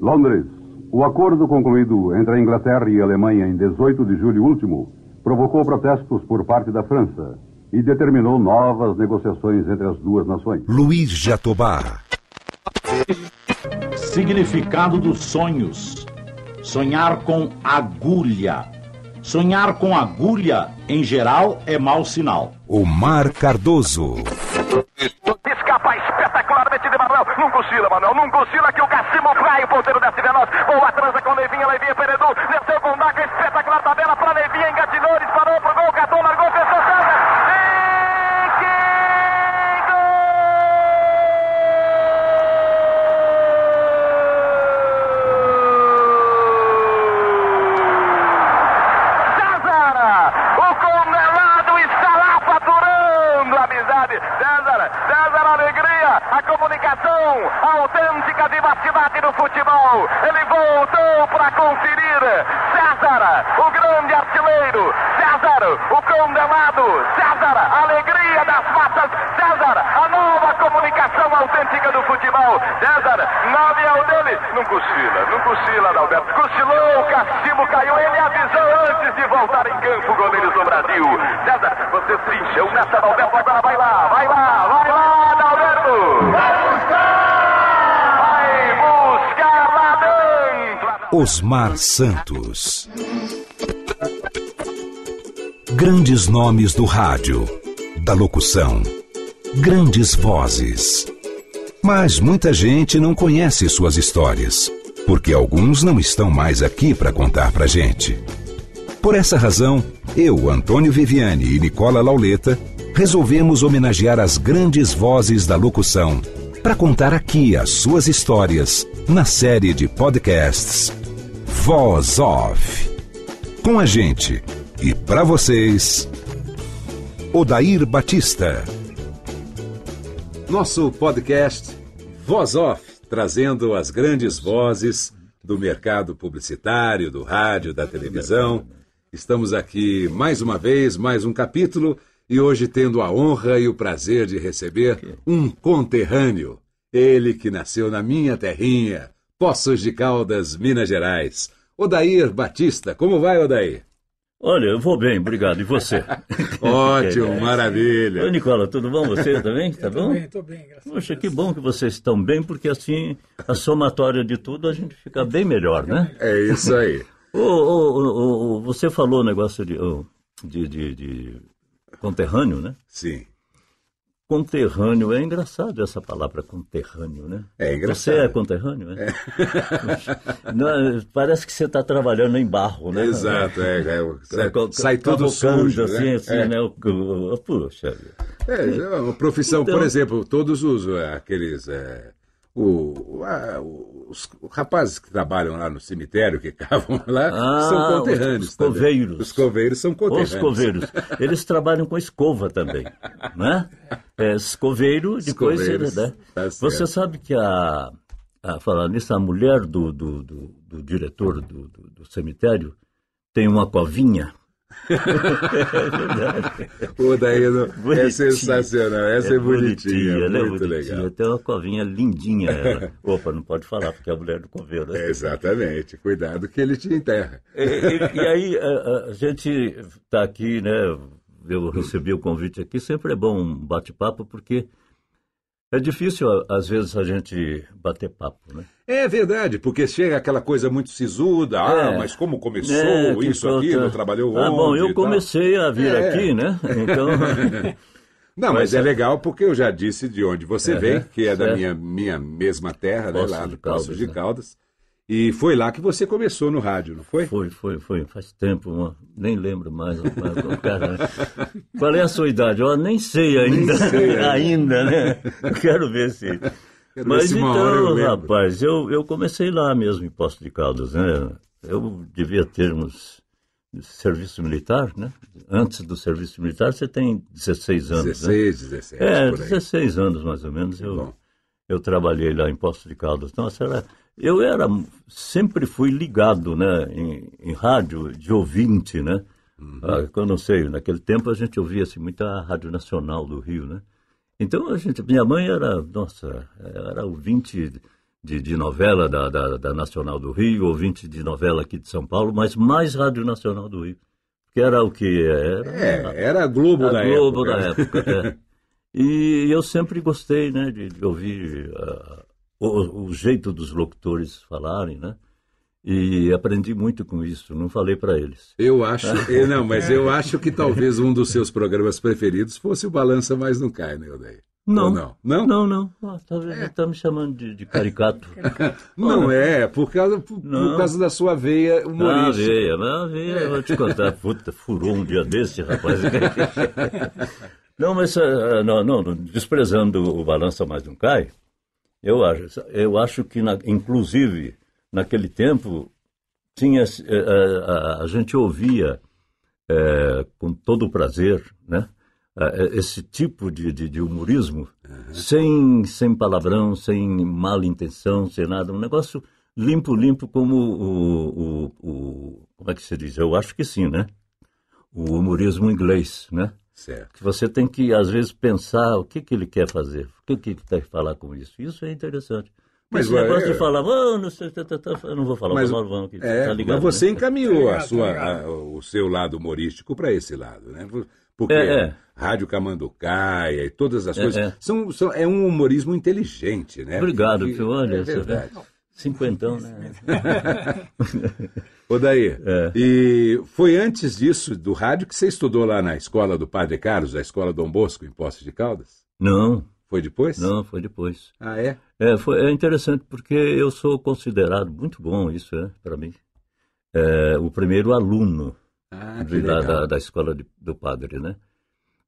Londres. O acordo concluído entre a Inglaterra e a Alemanha em 18 de julho último provocou protestos por parte da França e determinou novas negociações entre as duas nações. Luiz Jatobá. Significado dos sonhos. Sonhar com agulha. Sonhar com agulha, em geral, é mau sinal. Omar Cardoso. Escapa de Manuel. Não cochila, Manuel. Não cochila que o Cassimo vai. O ponteiro desce veloz. Boa transa com Leivinha. Leivinha Peredu. Desceu com Daca. Espetacular tabela para Leivinha. Engatilhou. Disparou pro gol. Catou. Largou. Fechou. César. E que César! O condenado está lá faturando a amizade. César, César, a alegria, a comunicação, a autêntica vivacidade do futebol. Ele voltou para conferir. César, o grande artilheiro. César, o condenado. César, alegria das massas. César, a nova comunicação autêntica do futebol. César, na avião dele. Não cochila, não cochila, Adalberto. Cochilou, o castigo caiu. Ele avisou antes de voltar em campo, goleiros do Brasil. César, você se encheu nessa, Adalberto. Agora vai lá, vai lá, vai lá, Adalberto. Vai buscar! Osmar Santos. Grandes nomes do rádio, da locução, grandes vozes. Mas muita gente não conhece suas histórias, porque alguns não estão mais aqui para contar pra gente. Por essa razão, eu, Antônio Viviane e Nicola Lauleta resolvemos homenagear as grandes vozes da locução para contar aqui as suas histórias na série de podcasts Voz Off. Com a gente e para vocês, Odair Batista. Nosso podcast Voz Off, trazendo as grandes vozes do mercado publicitário, do rádio, da televisão. Estamos aqui mais uma vez, mais um capítulo, e hoje tendo a honra e o prazer de receber um conterrâneo. Ele que nasceu na minha terrinha, Poços de Caldas, Minas Gerais. Odair Batista, como vai, Odair? Olha, eu vou bem, obrigado. E você? Ótimo, maravilha. Oi, Nicola, tudo bom? Você também? Tá bom? bem, tô bem, graças a Poxa, Deus. que bom que vocês estão bem, porque assim, a somatória de tudo, a gente fica bem melhor, né? É isso aí. Ô, ô, ô, ô, você falou o negócio de, de, de, de conterrâneo, né? Sim. Conterrâneo, é engraçado essa palavra conterrâneo, né? É engraçado. Você é conterrâneo, é? Puxa, não, parece que você está trabalhando em barro, né? Exato, é, é, sai, Ca- sai tudo sujo, assim, né? assim, É. né? Puxa. É, é uma profissão, Então- por exemplo, todos os é, aqueles é, o, a- os rapazes que trabalham lá no cemitério, que cavam lá, Ah, são conterrâneos. os- os coveiros. Os coveiros são conterrâneos. Os coveiros. Eles trabalham com escova também, né? É, escoveiro, depois... Escoveiros, né? tá Você sabe que a... a falar nisso, a mulher do, do, do, do diretor do, do, do cemitério tem uma covinha. é verdade. O daí não- é Bonitinha. sensacional, essa é, bonitinha, ela é muito bonitinha. legal. Tem uma covinha lindinha ela. Opa, não pode falar, porque é a mulher do coveiro. né? É, exatamente, cuidado que ele te enterra. E, e- e aí, a, a gente está aqui, né? Eu recebi o convite aqui, sempre é bom um bate-papo, porque é difícil, às vezes, a gente bater papo, né? É verdade, porque chega aquela coisa muito sisuda, ah, É. mas como começou É, isso, aquilo, é. trabalhou Ah, onde bom, e eu comecei a vir É. aqui, né? Então, Não, mas Mas é é- legal porque eu já disse de onde você vem, que é da minha, minha mesma terra, né, lá de do Poços Caldas, de né? E foi lá que você começou no rádio, não foi? Foi, foi, foi. Faz tempo, uma- nem lembro mais. qual é a sua idade? Eu nem sei ainda. sei ainda. ainda, né? Quero ver se. Quero ver Mas se hora eu então, lembro. rapaz, eu, eu comecei lá mesmo em Poço de Caldas, né? Eu devia ter uns serviço militar, né? Antes do serviço militar você tem 16 anos, né? 16, 17, É, por aí. 16 anos mais ou menos. Eu, Bom. Eu trabalhei lá em Poço de Caldas. Nossa, era, eu era, sempre fui ligado, né, em, em rádio de ouvinte, né? Uhum. Ah, eu não sei, naquele tempo a gente ouvia assim, muita Rádio Nacional do Rio, né? Então a gente, minha mãe era, nossa, era ouvinte de, de novela da, da, da Nacional do Rio, ouvinte de novela aqui de São Paulo, mas mais Rádio Nacional do Rio. Que era o que era. É, era a Globo A da Globo época. da época. é. E eu sempre gostei, né, de, de ouvir ah, o, o jeito dos locutores falarem, né? E aprendi muito com isso. Não falei para eles. Eu acho, eh, não, mas eu acho que talvez um dos seus programas preferidos fosse o Balança Mais Não Cai, né, Odair? Não, Ou não? Não? não, não. Ah, tá, vendo? Tá me chamando de, de caricato. Não é, por causa, por, por Não. causa da sua veia Ah, humorística. veia, ah, veia, eu vou te contar. Puta, furou um dia desse, rapaz. não, mas ah, não, não, desprezando o Balança Mais Não Cai, eu acho, eu acho que, na- inclusive, naquele tempo, tinha, eh, eh, a, a gente ouvia eh, com todo o prazer, né? eh, esse tipo de, de, de humorismo, sem, sem palavrão, sem mal intenção, sem nada. Um negócio limpo, limpo, como o, o, o- Como é que se diz? Eu acho que sim, né? O humorismo inglês, né? Certo. Que você tem que, às vezes, pensar o que, que ele quer fazer, o que, que ele quer falar com isso. Isso é interessante. Mas, Esse negócio ué, de falar, "Ah, não sei, tá, tá, tá", eu não vou falar Mas, aqui, é, tá ligado? mas você né? encaminhou a sua, tá a- o seu lado humorístico para esse lado, né? Porque É, é. Rádio Camanducaia e todas as É, coisas é. São, são- é um humorismo inteligente, né? Obrigado, Que- filho. Olha, é verdade. Cinquentão, né? Ô daí, É. e foi antes disso, do rádio, que você estudou lá na escola do Padre Carlos, a escola Dom Bosco, em Poços de Caldas? Não, Foi depois? não, foi depois. Ah, é? É, foi, é interessante porque eu sou considerado, muito bom isso, é, para mim, é, o primeiro aluno Ah, de, da, da escola de- do padre, né?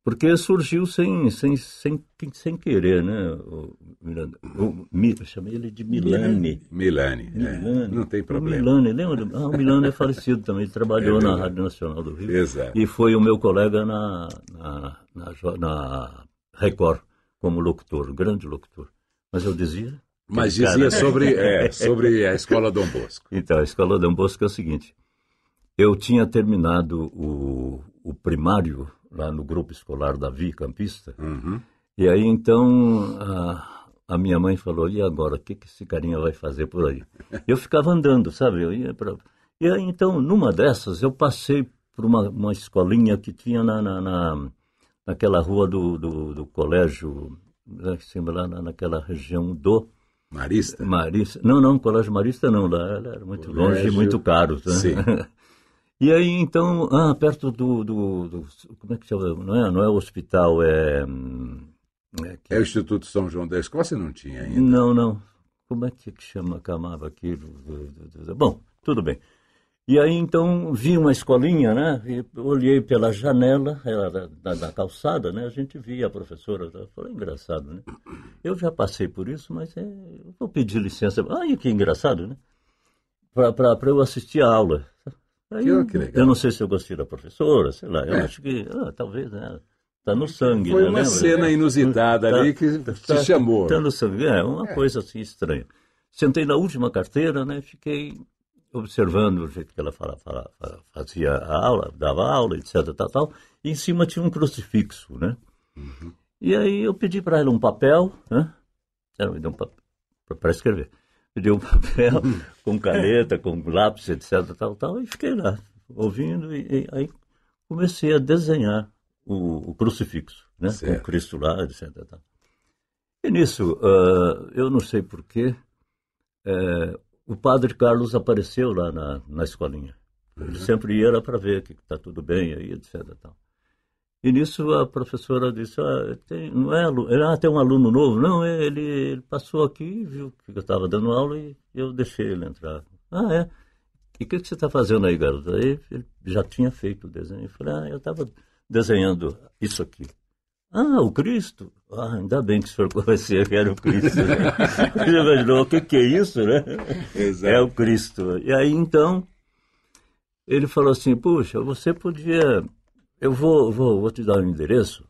Porque surgiu sem, sem, sem, sem querer, né? O, Miranda- o, Mi- eu chamei ele de Milani. Milani, é, Milani. não tem O problema. Milani, lembra? Ah, o Milani é falecido também, ele trabalhou É na. Rádio Nacional do Rio. Exato. E foi o meu colega na, na, na, na Record, como locutor, grande locutor. Mas eu dizia. Mas dizia cara- sobre, é, sobre a escola Dom Bosco. Então, a escola Dom Bosco é o seguinte: eu tinha terminado o, o primário lá no grupo escolar Davi Campista, Uhum. e aí então a, a minha mãe falou: e agora, o que, que esse carinha vai fazer por aí? Eu ficava andando, sabe? Eu ia pra... E aí então, numa dessas, eu passei por uma, uma escolinha que tinha na, na, na- naquela rua do, do, do colégio, assim, lá na, naquela região do. Marista? Marista. Não, não, Colégio Marista não, lá era muito longe e Colégio- muito caro. Né? Sim. E aí, então, ah, perto do, do, do- Como é que chama? Não é, não é hospital, é. hum, é que- É o Instituto São João da você não tinha ainda. Não, não. Como é que que chama, chamava aquilo? Bom, tudo bem. E aí, então, vi uma escolinha, né? E olhei pela janela, era da, da- da calçada, né? A gente via a professora. Falei, engraçado, né? Eu já passei por isso, mas é, eu vou pedir licença. Ai, que engraçado, né? Para eu assistir a aula. Aí, legal. Eu não sei se eu gostei da professora, sei lá. Eu É. acho que, ah, talvez, né? Tá no sangue, Foi né? uma Lembra? cena inusitada Tá- ali que tá- te chamou. Tá no sangue. É, uma coisa assim estranha. Sentei na última carteira, né? Fiquei observando o jeito que ela fala, fala- fala- fazia a aula, dava aula, etc, tal, tal. E em cima tinha um crucifixo, né? E aí eu pedi para ela um papel, né? Ela me deu um papel para escrever. Pedi um papel com caneta, com lápis, etc, tal, tal. E fiquei lá, ouvindo. E, e aí comecei a desenhar o, o crucifixo, né? Com Certo. Cristo lá, etc, tal. E nisso, ah, eu não sei porquê, eh, o padre Carlos apareceu lá na, na escolinha. Ele sempre ia lá para ver que está tudo bem aí, etc. Tal. E nisso a professora disse, ah, tem, não é aluno, ah, tem um aluno novo? Não, ele, ele passou aqui, viu que eu estava dando aula e eu deixei ele entrar. Ah, é? E o que, que você está fazendo aí, garoto? Aí ele já tinha feito o desenho. Eu falei, ah, eu estava desenhando isso aqui. Ah, o Cristo? Ah, ainda bem que o senhor conhecia que era o Cristo. Né? Ele imaginou, o que, que é isso, né? Exato. É o Cristo. E aí, então, ele falou assim, puxa, você podia... Eu vou, vou, vou te dar um endereço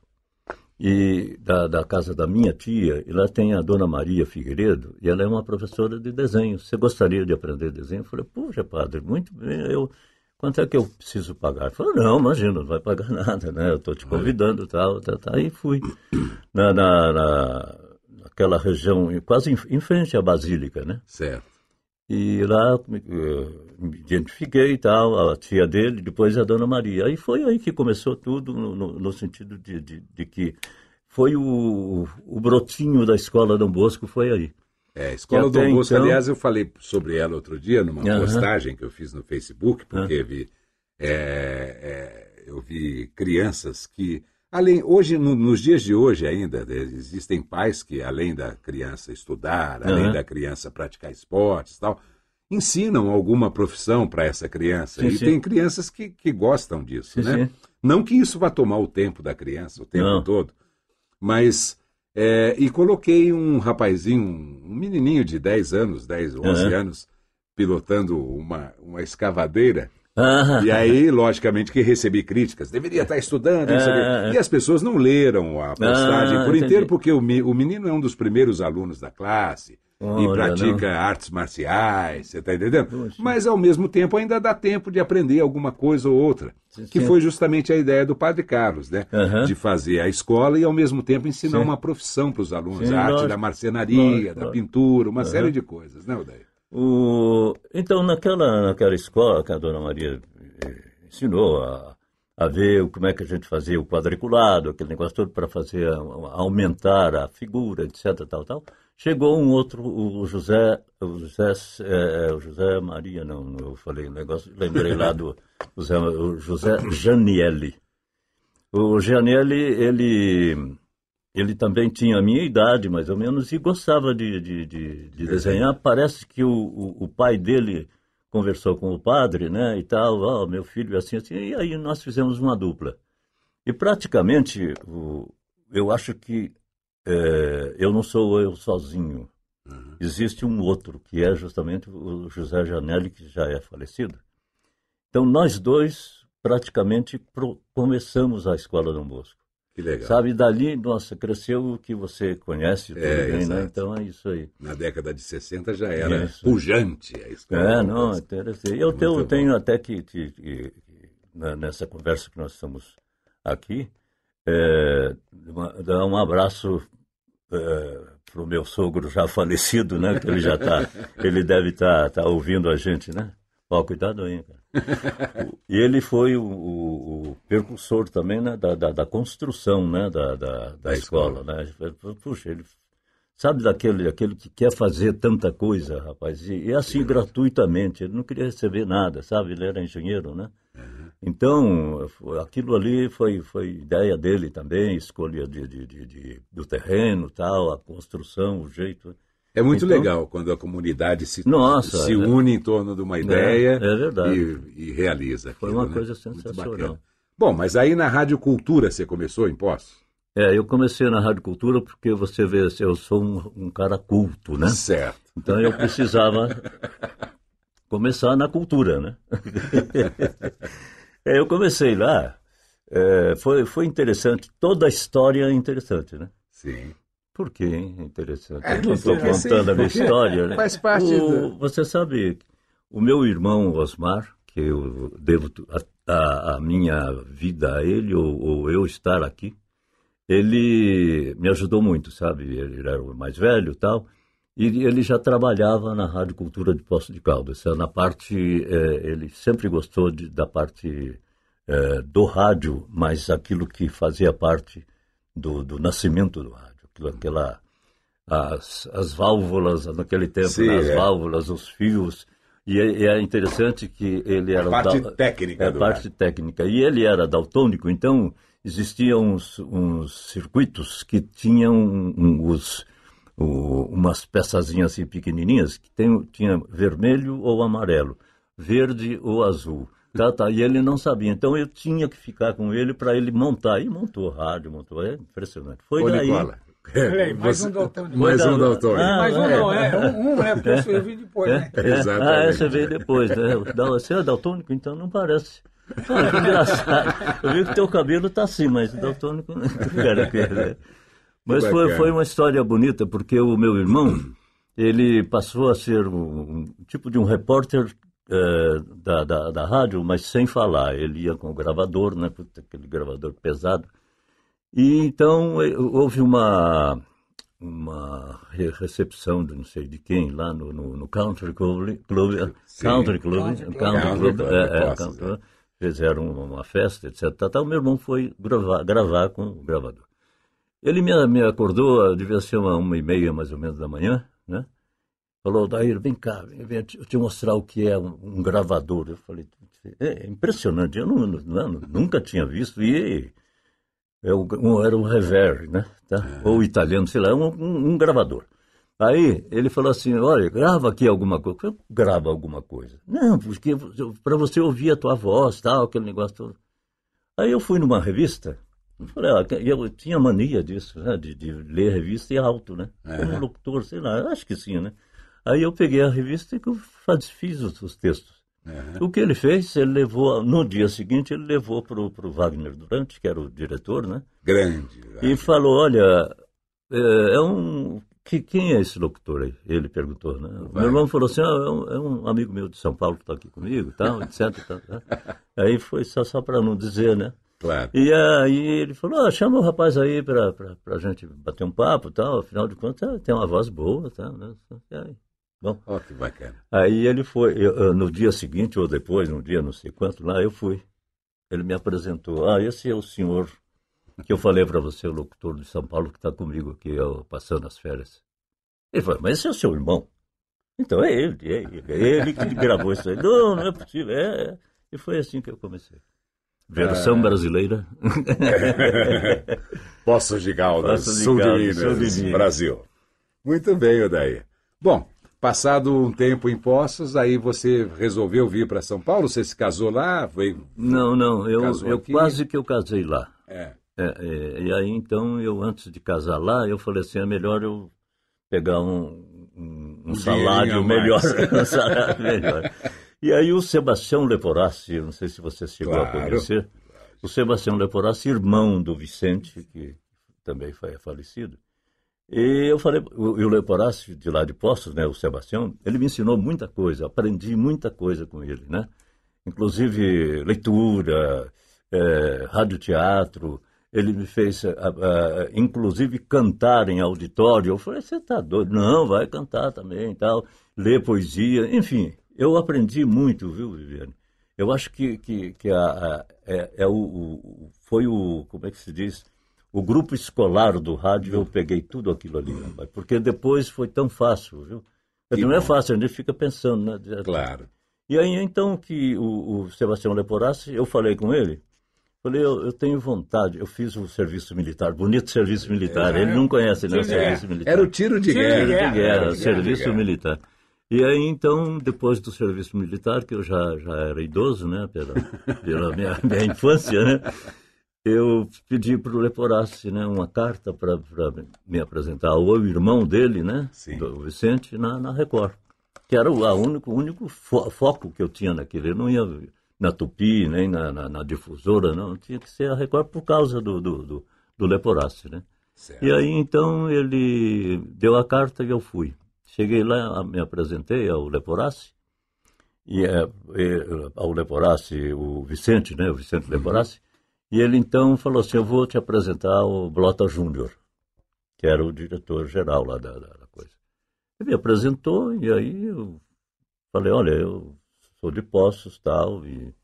e da, da casa da minha tia, e lá tem a dona Maria Figueiredo, e ela é uma professora de desenho. Você gostaria de aprender desenho? Eu falei, puxa, padre, muito bem, eu... Quanto é que eu preciso pagar? Ele falou, não, imagina, não vai pagar nada, né? Eu estou te convidando tal, tal, tal. Aí fui na, na, na, naquela região, quase em, em frente à Basílica, né? Certo. E lá me, eh, me identifiquei e tal, a tia dele, depois a dona Maria. Aí foi aí que começou tudo, no, no, sentido de, de, de, que foi o, o brotinho da escola Dom Bosco, foi aí. É, a Escola Dom Bosco, então- aliás, eu falei sobre ela outro dia numa postagem que eu fiz no Facebook, porque vi, é, é, eu vi crianças que, além, hoje, no- nos dias de hoje ainda, né, existem pais que, além da criança estudar, além da criança praticar esportes e tal, ensinam alguma profissão para essa criança. Sim, e sim. tem crianças que, que gostam disso, Sim, né? Não que isso vá tomar o tempo da criança, o tempo Não. todo, mas é, e coloquei um rapazinho, um menininho de 10 anos, 10, 11 Aham. anos, pilotando uma, uma escavadeira. Ah, E aí, logicamente, que recebi críticas. Deveria estar estudando. não. É, é. E as pessoas não leram a postagem Ah, por entendi. inteiro, porque o, menino é um dos primeiros alunos da classe e pratica artes marciais, você está entendendo? Mas, ao mesmo tempo, ainda dá tempo de aprender alguma coisa ou outra. Sim, Que foi justamente a ideia do Padre Carlos, né? Aham. De fazer a escola e, ao mesmo tempo, ensinar Sim. uma profissão para os alunos. Sim, a arte lógico. da marcenaria, Lógico, da lógico. pintura, uma série de coisas, né, Odair? O... Então, naquela, naquela escola que a dona Maria eh, ensinou a, a ver como é que a gente fazia o quadriculado, aquele negócio todo para fazer aumentar a figura, etc, tal, tal. Chegou um outro, o José, o José, eh, o José Maria, não, não, eu falei o negócio, lembrei lá do José, o José Janielli. O Janielli, ele ele também tinha a minha idade, mais ou menos, e gostava de, de, de, de desenhar. Parece que o, o, o pai dele conversou com o padre, né, e tal, ó, meu filho é assim, assim, e aí nós fizemos uma dupla. E praticamente, o, eu acho que é, eu não sou eu sozinho. Existe um outro, que é justamente o José Janelli, que já é falecido. Então, nós dois praticamente pro- começamos a Escola Dom Bosco. Que legal. Sabe, dali, nossa, cresceu o que você conhece tudo É, bem, né? Então é isso aí. Na década de 60 já era Isso. pujante a escola. É, não, interessante. Eu tenho, tenho até que, que- que- nessa conversa que nós estamos aqui, é, uma- dar um abraço para o meu sogro já falecido, né? Que ele já está, ele deve estar ouvindo a gente, né? Ó, cuidado aí, cara. E ele foi o, o, o percursor também né, da, da, da construção né, da, da, da, escola. escola. Né? Puxa, ele sabe daquele aquele que quer fazer tanta coisa, rapaz, e, e assim gratuitamente, ele não queria receber nada, sabe? Ele era engenheiro, né? Então, foi- aquilo ali foi, foi ideia dele também, escolha de, de, de, de- do terreno, tal, a construção, o jeito. É muito Então- legal quando a comunidade se, Nossa, se é- une em torno de uma ideia é. E, e realiza. Foi aquilo, uma né? coisa sensacional. Bom, mas aí na Rádio Cultura você começou em Poços? É, eu comecei na Rádio Cultura porque você vê, eu sou um, um cara culto, né? Certo. Então eu precisava começar na cultura, né? É, eu comecei lá, é, foi, foi interessante, toda a história é interessante, né? Sim. Por que hein? interessante? É, Eu não estou porque, sim, contando a minha história, né? faz parte O- do- Você sabe, o meu irmão Osmar, que eu devo a, a- a minha vida a ele, ou, ou eu estar aqui, ele me ajudou muito, sabe? Ele era o mais velho e tal, e ele já trabalhava na Rádio Cultura de Poço de Caldas. Na parte, eh, ele sempre gostou de- da parte eh, do rádio, mas aquilo que fazia parte do, do nascimento do rádio, aquela, as, as válvulas, naquele tempo, Sim, né, as é. válvulas, os fios, e é, é interessante que ele era... parte da- técnica É, parte técnica. E ele era daltônico, então existiam uns, uns circuitos que tinham um- uma umas peçazinhas assim pequenininhas que tem, tinha vermelho ou amarelo, verde ou azul. Tá, tá, e ele não sabia. Então eu tinha que ficar com ele para ele montar. E montou rádio, montou. É impressionante. Foi Ô, daí. Nicola, Peraí, mais você- um daltônico. Mais um da- daltônico. Ah, Mais um é. não, é um, um, né? Porque eu servi depois, né? É? Exatamente. Ah, essa veio depois, né? Você é daltônico, então não parece. Ah, que engraçado. Eu vi que teu cabelo tá assim, mas daltônico não era aquele, né? Mas foi, foi uma história bonita, porque o meu irmão, ele passou a ser um, um tipo de um repórter eh, da, da, da rádio, mas sem falar. Ele ia com o gravador, né? Aquele gravador pesado. E então eh, houve uma, uma re- recepção de não sei de quem lá no, no, no Country Club, Club eh, Sim. Country Club, Country Club. Country Country Club, Club, é, é, Country Club. fizeram uma festa, etc. Tá, tá, o meu irmão foi gravar, gravar com o gravador. Ele me, me acordou, devia ser uma, uma e meia mais ou menos da manhã, né? Falou, Daír, vem cá, vem, vem eu te mostrar o que é um, um gravador. Eu falei, é, é impressionante, eu não, não- nunca tinha visto. E é o- um- era um reverb, né? Tá? Ou italiano, sei lá, um, um- um gravador. Aí ele falou assim, olha, grava aqui alguma coisa. Eu, grava alguma coisa. Não, porque para você ouvir a tua voz, tal, aquele negócio todo. Aí eu fui numa revista, eu falei, ah, eu tinha mania disso, né? De, de ler revista e alto, né? Como locutor, sei lá, acho que sim, né? Aí eu peguei a revista e eu fiz os, os textos. O que ele fez, ele levou, no dia seguinte, ele levou para o Wagner Durante, que era o diretor, né? Grande. E falou, olha, é, é um... Que, quem é esse locutor aí? Ele perguntou, né? Meu irmão falou assim, ah, é, um, é um amigo meu de São Paulo que está aqui comigo tal, etc. tal, né? Aí foi só, só para não dizer, né? Claro. E aí ele falou, ah, chama o rapaz aí para a gente bater um papo tal, afinal de contas ah, tem uma voz boa, tá, né? Bom, Ó, que bacana. aí ele foi, eu- no dia seguinte ou depois, no dia não sei quanto lá, eu fui. Ele me apresentou, ah, esse é o senhor que eu falei para você, o locutor de São Paulo que está comigo aqui, eu, passando as férias. Ele falou, mas esse é o seu irmão? Então é ele, é ele, é ele que gravou isso aí. Não, não é possível, é, é. E foi assim que eu comecei. Versão brasileira. Poços de Caldas, sul de Minas. Brasil. Muito bem, Odair. Bom, passado um tempo em Poços, aí você resolveu vir para São Paulo, você se casou lá, veio... Não, não, eu, eu aqui? quase que eu casei lá. É, É, é, e aí então eu antes de casar lá, eu falei assim, é melhor eu pegar um, um, um salário a melhor, um salário melhor. E aí o Sebastião Leporassi, não sei se você chegou a Claro. conhecer, o Sebastião Leporassi, irmão do Vicente, que também foi falecido. E eu falei, e o Leporassi de lá de Poços, né, o Sebastião, ele me ensinou muita coisa, aprendi muita coisa com ele, né? Inclusive leitura, é, radioteatro, ele me fez, ah, ah, inclusive, cantar em auditório. Eu falei, você está doido? Não, vai cantar também e tal, ler poesia, enfim. Eu aprendi muito, viu, Viviane? Eu acho que, que, que a, a- é, é o, o- foi o, como é que se diz? O grupo escolar do rádio, eu peguei tudo aquilo ali, rapaz, porque depois foi tão fácil, viu? Não é bom. fácil, a gente fica pensando, né? claro. E aí, então, que o, o Sebastião Leporassi, eu falei com ele, falei, eu, eu tenho vontade, eu fiz o serviço militar, bonito serviço militar, ele não conhece, né, o É. serviço militar. Era o tiro de Tiro guerra. Tiro de guerra, serviço guerra. militar. E aí, então, depois do serviço militar, que eu já, já era idoso, né, pela, pela minha, minha infância, né, eu pedi para o Leporassi, né, uma carta para me apresentar ao irmão dele, né, Sim. do Vicente, na, na Record, que era o a único, o único fo- foco que eu tinha naquele. Eu não ia na Tupi, nem na, na, na difusora, não, tinha que ser a Record por causa do, do, do, do Leporassi, né. Certo. E aí então ele deu a carta e eu fui. Cheguei lá, me apresentei ao Leporassi, e, é, e, ao Leporassi, o Vicente, né, o Vicente Leporassi, e ele então falou assim, eu vou te apresentar o Blota Júnior, que era o diretor-geral lá da, da, coisa. Ele me apresentou e aí eu falei, olha, eu sou de Poços tal, e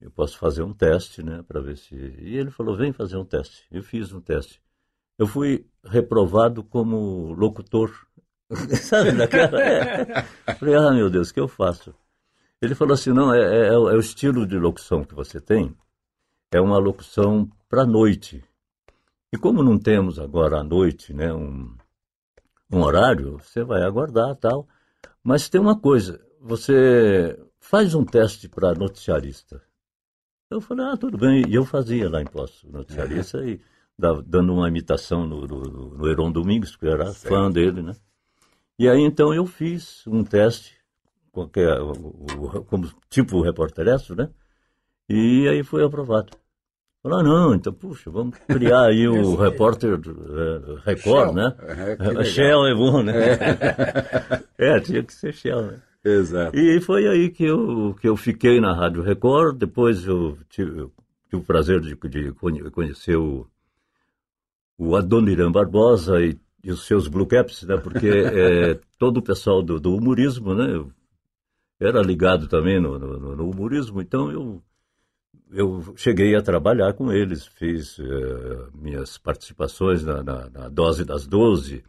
eu posso fazer um teste, né, para ver se... E ele falou, vem fazer um teste. Eu fiz um teste. Eu fui reprovado como locutor. Sabe, daquela. É. Falei, ah, meu Deus, o que eu faço? Ele falou assim: não, é, é- é o estilo de locução que você tem, é uma locução para noite. E como não temos agora à noite, né, um, um horário, você vai aguardar tal. Mas tem uma coisa, você faz um teste para noticiarista. Eu falei, ah, tudo bem. E eu fazia lá em Poço, noticiarista, e dava- dando uma imitação no, no, no Heron Domingos, que eu era fã dele, né? E aí então eu fiz um teste, qualquer, como tipo repórter né? E aí foi aprovado. Falei, ah, não, então, puxa, vamos criar aí o repórter eh, Record, Shell. né? É. Shell é bom, né? É. tinha que ser Shell, né? Exato. E foi aí que eu, que eu fiquei na Rádio Record. Depois eu tive, eu tive o prazer de, de conhe- conhecer o, o Adoniran Barbosa e, e os seus Blue Caps, né? Porque eh, todo o pessoal do, do humorismo, né? Eu era ligado também no, no, no humorismo, então eu, eu cheguei a trabalhar com eles, fiz eh, minhas participações na, na, na Dose das Doze,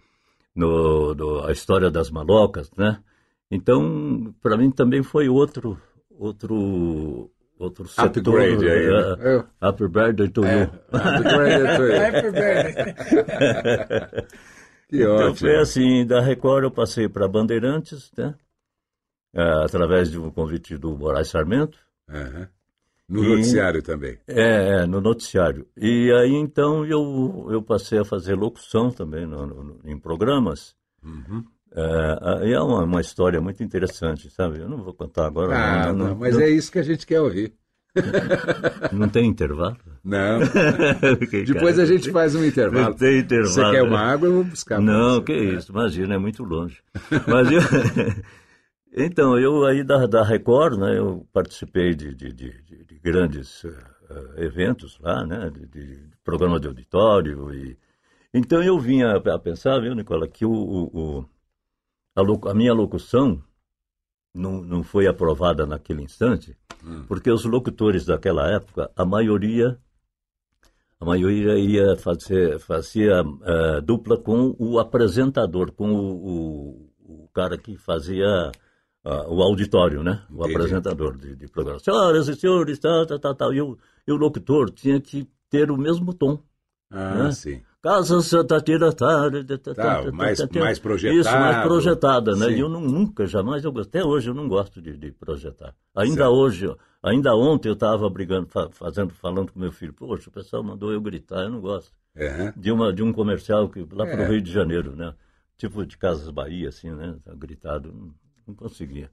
no, no- a história das malocas, né? Então, para mim também foi outro outro outro setor. Upgrade aí, né? eh, Upper birthday to you. Upgrade to you. Happy birthday. Que Então ótimo. foi assim, da Record eu passei para Bandeirantes, né? Eh, através de um convite do Moraes Sarmento. Aham. No E- noticiário também. É, é, no noticiário. E aí então eu, eu passei a fazer locução também no- no- em programas. Uhum. É, é uma, uma história muito interessante, sabe? Eu não vou contar agora. Ah, não, não, mas é isso que a gente quer ouvir. não tem intervalo? Não. Depois cara, a gente faz um intervalo. Não tem intervalo. Você quer né? uma água, eu vou buscar. Não, você. que isso, imagina, é muito longe. Mas eu, então, eu aí da, da Record, né, eu participei de, de, de, de- de grandes eh, eventos lá, né, de, de programa de auditório. E, então eu vinha a pensar, viu, Nicola, que o, o- a, a minha locução não, não foi aprovada naquele instante, porque os locutores daquela época, a maioria a maioria ia fazer fazia eh, dupla com o apresentador, com o, o, o cara que fazia ah, o auditório, né? O Entendi. apresentador de, de programa. Senhoras e senhores, tal, tal, tal, tal. E o, e o locutor tinha que ter o mesmo tom. Ah, né? sim. Casa Santa Tira, tá, Tá, mais- mais Isso, mais projetada, né? Sim. E eu não, nunca, jamais, eu, até hoje eu não gosto de, de projetar. Ainda hoje, ó, ainda ontem eu estava brigando, fa- fazendo, falando com meu filho, poxa, o pessoal mandou eu gritar, eu não gosto. De, uma, de um comercial que, lá para o É. Rio de Janeiro, né? Tipo de Casas Bahia, assim, né? Tá Gritado, não, não conseguia.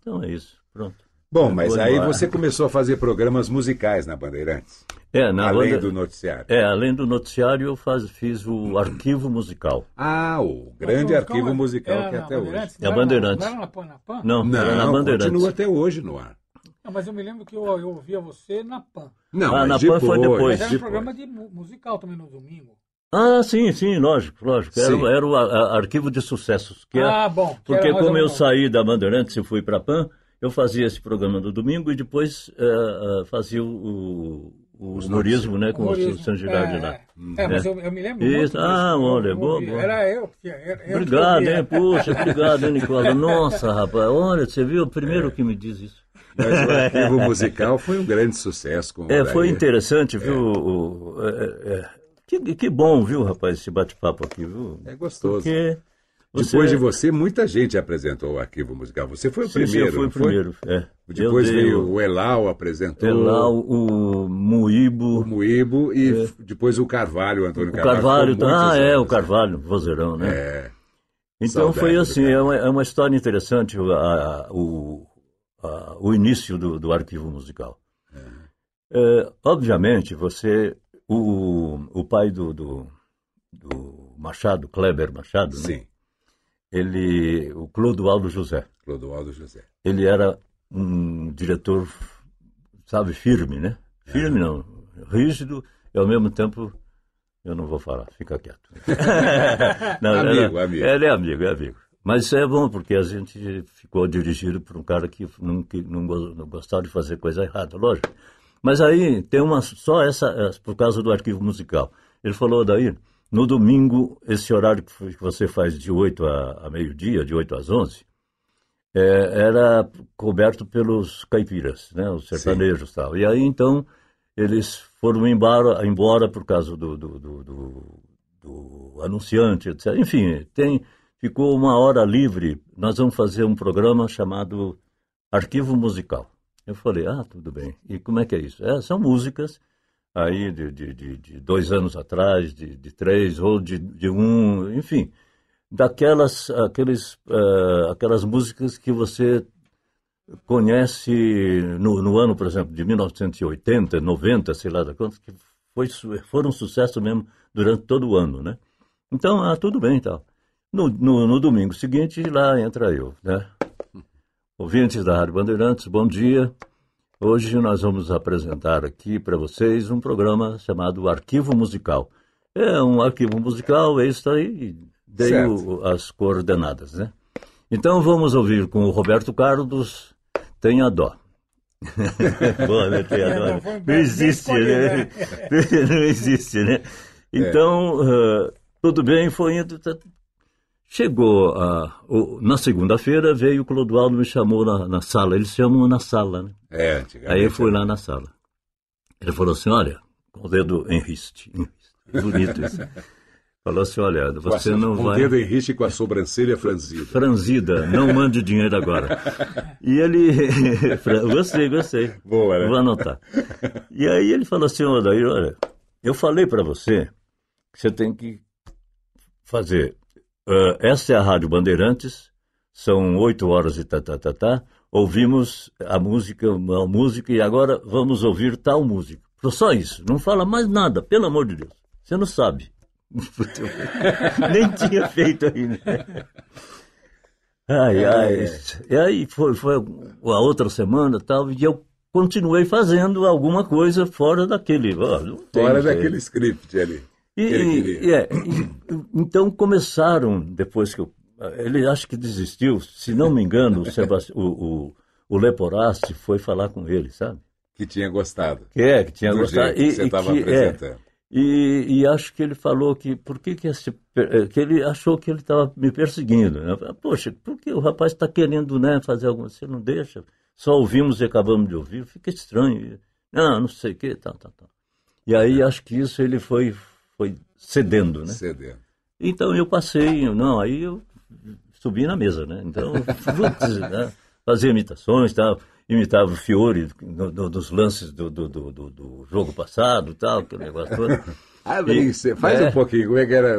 Então é isso, pronto. Bom, mas aí você começou a fazer programas musicais na Bandeirantes. É, na além banda- do noticiário. É, além do noticiário, eu faz, fiz o arquivo musical. Ah, o grande Mas, arquivo calma, musical era que é na até hoje. É a Não Bandeirantes. Não era na Pan, na Pan? Não, era na Não, Bandeirantes. continua até hoje no ar. Não, mas eu me lembro que eu, eu ouvia você na Pan. Não, Ah, mas na Pan foi depois. Mas era um depois. programa de mu- musical também no domingo. Ah, sim, sim, lógico, lógico. Era, Sim. era o a- a- arquivo de sucessos. Que é- Ah, bom, que Porque como eu saí da Bandeirantes e fui para a PAN, eu fazia esse programa no domingo e depois eh, fazia o, o humorismo, né, com o Humorismo. São Girardi é, lá. É, é, mas eu, eu me lembro Isso, muito ah, disso, eu- olha, eu boa, ouvia. boa. Era eu. Era, eu que Obrigado, hein, puxa, obrigado, hein, Nicola. Nossa, rapaz, olha, você viu o primeiro que me diz isso. Mas o arquivo musical foi um grande sucesso. Com o É, foi Odair. interessante, viu? o- é, é, que, que bom, viu, rapaz, esse bate-papo aqui, viu? É gostoso. Porque você- Depois de você, muita gente apresentou o arquivo musical. Você foi o Sim, sim, primeiro. eu fui o primeiro. É. Depois dei veio o- Elal, apresentou Elal, o Muíbo, o Muíbo e f- depois o Carvalho, o Antônio o Carvalho. Carvalho. Ah, é, o Carvalho, vozeirão, né? É. Então Saudade foi assim, é uma, é uma história interessante o- a- o, a- o início do, do arquivo musical. É, obviamente, você, o, o pai do, do, do Machado, Kleber Machado, né? Sim, ele, o Clodoaldo José, Clodoaldo José. ele era um diretor, sabe, firme, né? Firme não, rígido e ao mesmo tempo, eu não vou falar, fica quieto. Não, Amigo, era- amigo. Ele é amigo, é amigo. Mas isso é bom, porque a gente ficou dirigido por um cara que não, que não gostava de fazer coisa errada, lógico. Mas aí tem uma, só essa, essa, por causa do arquivo musical. Ele falou, daí, no domingo, esse horário que você faz de 8 a, a meio-dia, de 8 às 11, é, era coberto pelos caipiras, né, os sertanejos e tal. E aí, então, eles foram embora, embora por causa do, do, do, do- do anunciante, etc. Enfim, tem, ficou uma hora livre. Nós vamos fazer um programa chamado Arquivo Musical. Eu falei, ah, tudo bem. E como é que é isso? É, são músicas aí de, de, de, de dois anos atrás, de, de três, ou de, de um, enfim, daquelas aqueles, uh, aquelas músicas que você conhece no, no, ano, por exemplo, de 1980, 90, sei lá da quanto, que foi, foram um sucesso mesmo durante todo o ano, né? Então, ah, tudo bem e tal. No, no, no, domingo seguinte, lá entra eu, né? Ouvintes da Rádio Bandeirantes, bom dia. Hoje nós vamos apresentar aqui para vocês um programa chamado Arquivo Musical. É um arquivo musical, é isso aí, dei o, as coordenadas, né? Então vamos ouvir com o Roberto Carlos, Tenha Dó. Boa, né? Tenha Dó. Não existe, né? Não existe, né? Então, uh, tudo bem, foi indo. Tá, chegou, uh, na segunda-feira veio o Clodoaldo me chamou na, na, sala, eles chamam na sala, né? É, Aí eu fui lá na sala. Ele falou assim, olha, com o dedo em riste, bonito isso. Falou assim, olha, você a, não com vai... Com o dedo em riste com a sobrancelha franzida. Franzida, não mande dinheiro agora. E ele... gostei, gostei. Boa, né? Vou anotar. E aí ele falou assim, olha, olha eu falei para você que você tem que fazer. Uh, essa é a Rádio Bandeirantes, são oito horas e tá, tá, tá, tá. Ouvimos a música, a música e agora vamos ouvir tal música. Só isso, não fala mais nada, pelo amor de Deus. Você não sabe. Nem tinha feito ainda. Ai, ai. E aí foi, foi a outra semana tal, e eu continuei fazendo alguma coisa fora daquele. Oh, fora daquele script ali. E, e, é, e, então começaram, depois que eu. Ele acho que desistiu, se não me engano, o, Sebast... o, o, o foi falar com ele, sabe? Que tinha gostado. Que é, que tinha gostado. que você estava apresentando. É, e, e, acho que ele falou que por que, que, esse, que ele achou que ele estava me perseguindo. Né? Poxa, por que o rapaz está querendo né, fazer alguma coisa? Você não deixa? Só ouvimos e acabamos de ouvir, fica estranho. Não, não sei o que, tal, tal, tal. E aí acho que isso ele foi, foi cedendo, né? Cedendo. Então eu passei, não, aí eu subi na mesa, né? Então, putz, né? fazia imitações tal imitava o Fiore no, no, nos lances do, do, do, do, jogo passado tal, aquele negócio todo. Abrem-se, faz é, um pouquinho, como é que era?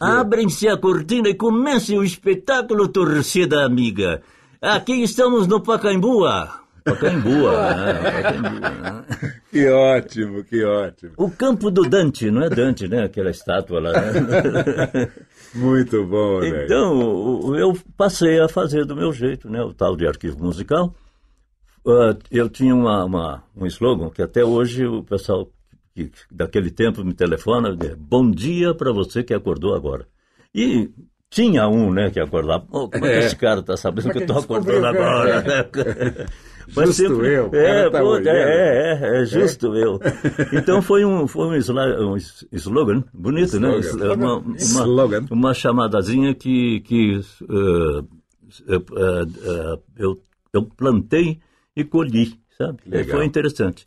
Abrem-se a cortina e comece o espetáculo, torcida amiga. Aqui estamos no Pacaembua. Pacaembua, né? Pacaembua né? Que ótimo, que ótimo. O campo do Dante, não é Dante, né? Aquela estátua lá, né? Muito bom, né? Então, eu passei a fazer do meu jeito, né? O tal de arquivo musical. Uh, eu tinha uma, uma, um slogan que até hoje o pessoal que, daquele tempo me telefona, é, bom dia para você que acordou agora. E tinha um, né, que acordava. Oh, como é que é. esse cara está sabendo que eu estou acordando agora? Mas justo sempre, eu. É, tá pô, é, é, é, justo é. eu. Então foi um, foi um, um slogan bonito, slogan. né? Uma, uma, slogan. uma chamadazinha que, que uh, uh, uh, eu, eu plantei e colhi, sabe? Foi interessante.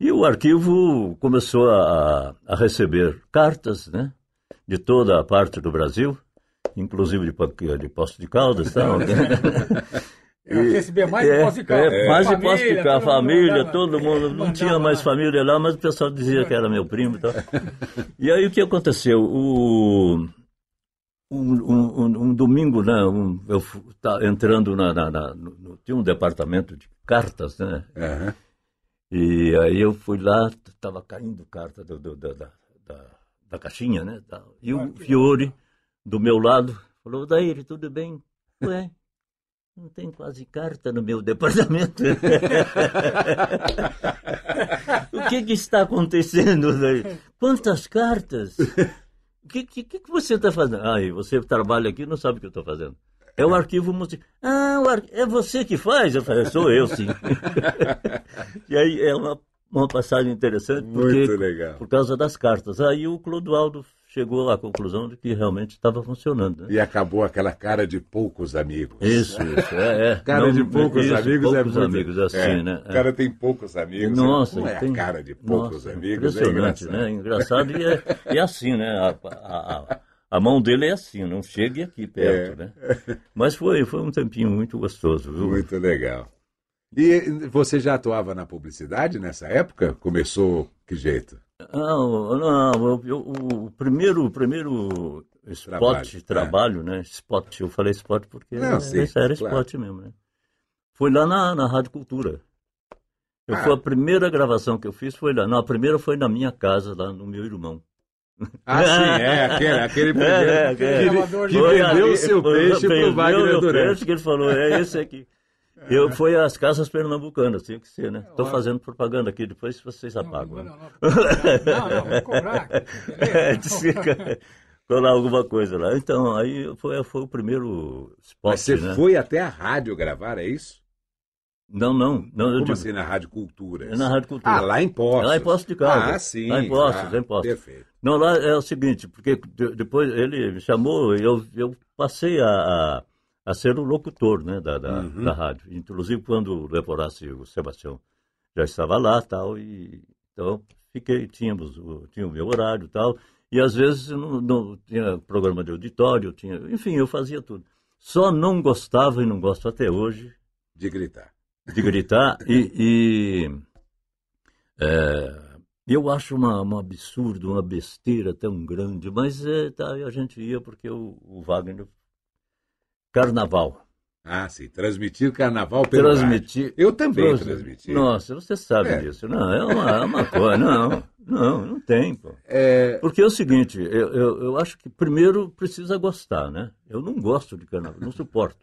E o arquivo começou a, a, receber cartas, né? De toda a parte do Brasil, inclusive de, de Poço de Caldas e tal. Eu recebia mais de Poço de Caldas. É, mais de de Caldas, família, todo mundo. Não tinha mais família lá, mas o pessoal dizia que era meu primo e tal. E aí o que aconteceu? O um, um, um, domingo, né, um, eu tá entrando na, na, na no, tinha um departamento de cartas, né? Uhum. E aí eu fui lá, estava caindo carta do, do, da, da, da, caixinha, né? E o Fiore, do meu lado, falou, Daíri, tudo bem? Ué, não tem quase carta no meu departamento. o que, que está acontecendo? Quantas cartas? O que, que, que você está fazendo? Ah, você trabalha aqui e não sabe o que eu estou fazendo. É o arquivo musical. Ah, ar... é você que faz? Eu falei, sou eu, sim. e aí é uma, uma passagem interessante, porque, Muito legal. por causa das cartas. Aí o Clodoaldo chegou à conclusão de que realmente estava funcionando. Né? E acabou aquela cara de poucos amigos. Isso, isso. É, é. cara Não, de poucos isso, amigos poucos é muito... amigos, assim, é, né? O cara tem poucos amigos. Nossa, Não é tem... a cara de poucos Nossa, amigos. É Impressionante, engraçado. né? Engraçado e é, e é assim, né? A, a, a, mão dele é assim, não chegue aqui perto, É. né? Mas foi, foi um tempinho muito gostoso, viu? Muito legal. E você já atuava na publicidade nessa época? Começou que jeito? Não, não, eu- o primeiro, o primeiro spot, Trabalho, trabalho, é. né? Spot, eu falei spot porque Não, sim, esse era claro. spot mesmo, né? Foi lá na, na Rádio Cultura. Eu, Ah. Foi a primeira gravação que eu fiz, foi lá. Não, a primeira foi na minha casa, lá no meu irmão. Ah, sim, é, aquele, aquele primeiro É, é, que, é. que Foi vendeu o seu peixe pro Wagner Durante. que ele falou, é esse aqui. Eu fui às casas pernambucanas, tinha que ser, né? Estou fazendo propaganda aqui, depois vocês apagam. Não, né? não, não, não, vou cobrar. É, colar alguma coisa lá. Então, aí foi, foi o primeiro spot, Mas você né? foi até a rádio gravar, é isso? Não, não, não, eu Como digo, assim, na Rádio Cultura? é na Rádio Cultura. Ah, lá em Poços. Lá em Poços de Caldas. Ah, sim. Lá em Poços, lá em Poços. Perfeito. Não, lá é o seguinte, porque de- depois ele me chamou eu, eu passei a, a, a ser o locutor né, da, da, Uhum. da rádio. Inclusive quando o Leporassi e o Sebastião já estava lá tal, e então fiquei, tínhamos o, tinha o meu horário e tal, e às vezes não, não tinha programa de auditório, tinha, enfim, eu fazia tudo. Só não gostava e não gosto até hoje De gritar. de gritar e, e, é, eu acho uma, um absurdo, uma besteira tão grande, mas é, tá, a gente ia porque o, o Wagner Carnaval Ah, sim. Transmitir carnaval pelo transmitir. rádio. Eu também transmiti. Nossa, você sabe É. disso. Não, é uma, é uma coisa. Não, não, não tem, pô. É, Porque é o seguinte, eu, eu, eu acho que primeiro precisa gostar, né? Eu não gosto de carnaval, não suporto.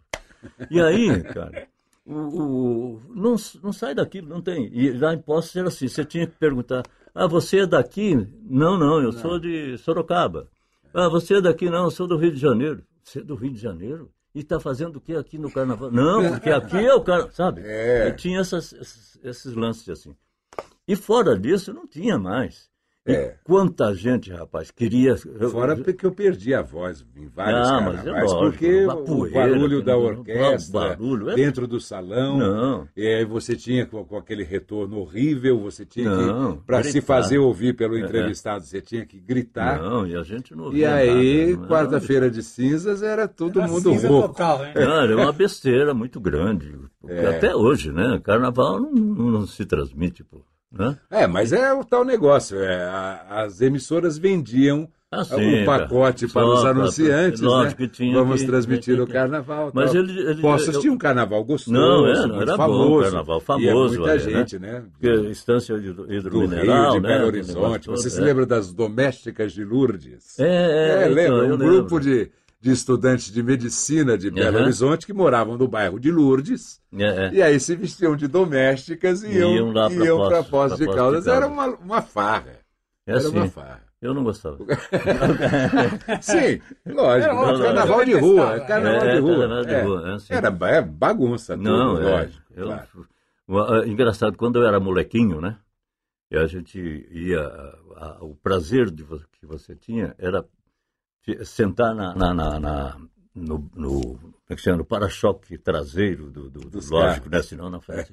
E aí, cara, o, o- não, não sai daquilo, não tem. E lá em Poços era assim, você tinha que perguntar, ah, você é daqui? Não, não, eu sou de Sorocaba. Ah, você é daqui? Não, eu sou do Rio de Janeiro. Você é do Rio de Janeiro? E está fazendo o que aqui no carnaval? Não, porque aqui é o carnaval, sabe? É. E tinha essas- esses, esses lances assim. E fora disso, não tinha mais. E É. quanta gente, rapaz, queria. eu- fora porque eu perdi a voz em vários Ah, mas é carnavais. lógico, porque uma o poeira, barulho da não- orquestra, barulho, é- dentro do salão, Não. e aí você tinha com, com aquele retorno horrível, você tinha Não, que, para se fazer ouvir pelo É, é. entrevistado, você tinha que gritar. Não, e a gente não E aí, não, quarta-feira de cinzas, era todo Era mundo cinza rouco. total, né? Não, era uma besteira muito grande. É. Até hoje, né? Carnaval não, não se transmite, pô. Né? É, mas é o tal negócio. É, a- as emissoras vendiam Ah, um sim, pacote para os Só pra- anunciantes, lógico né? que tinha Vamos que- transmitir tinha o que- carnaval. Mas tal. ele- ele- Poços eu- tinha um carnaval gostoso, Não, é, não, era bom, famoso. carnaval E é famoso, muita é, gente, né? Porque estância hidromineral, Rio, de né? Belo Horizonte. Você se é. lembra das domésticas de Lourdes? É, é, então, lembra? eu Um lembro. grupo de, de estudantes de medicina de Belo Aham. Horizonte que moravam no bairro de Lourdes. É. E aí se vestiam de domésticas e iam, Iam pra Poços- Poços de Caldas. Era uma, uma farra. É Era assim. uma farra. Eu não gostava. Sim, lógico. Carnaval de rua. Carnaval É, de rua. carnaval de é. rua, é assim. Era ba- bagunça, tudo, Não, lógico. Eu, claro. Engraçado, quando eu era molequinho, né? E a gente ia. a- a- o prazer de, que você tinha era sentar na, na- na- na- no, no, é no para-choque traseiro do, do, do lógico, carros. né? Senão não faz.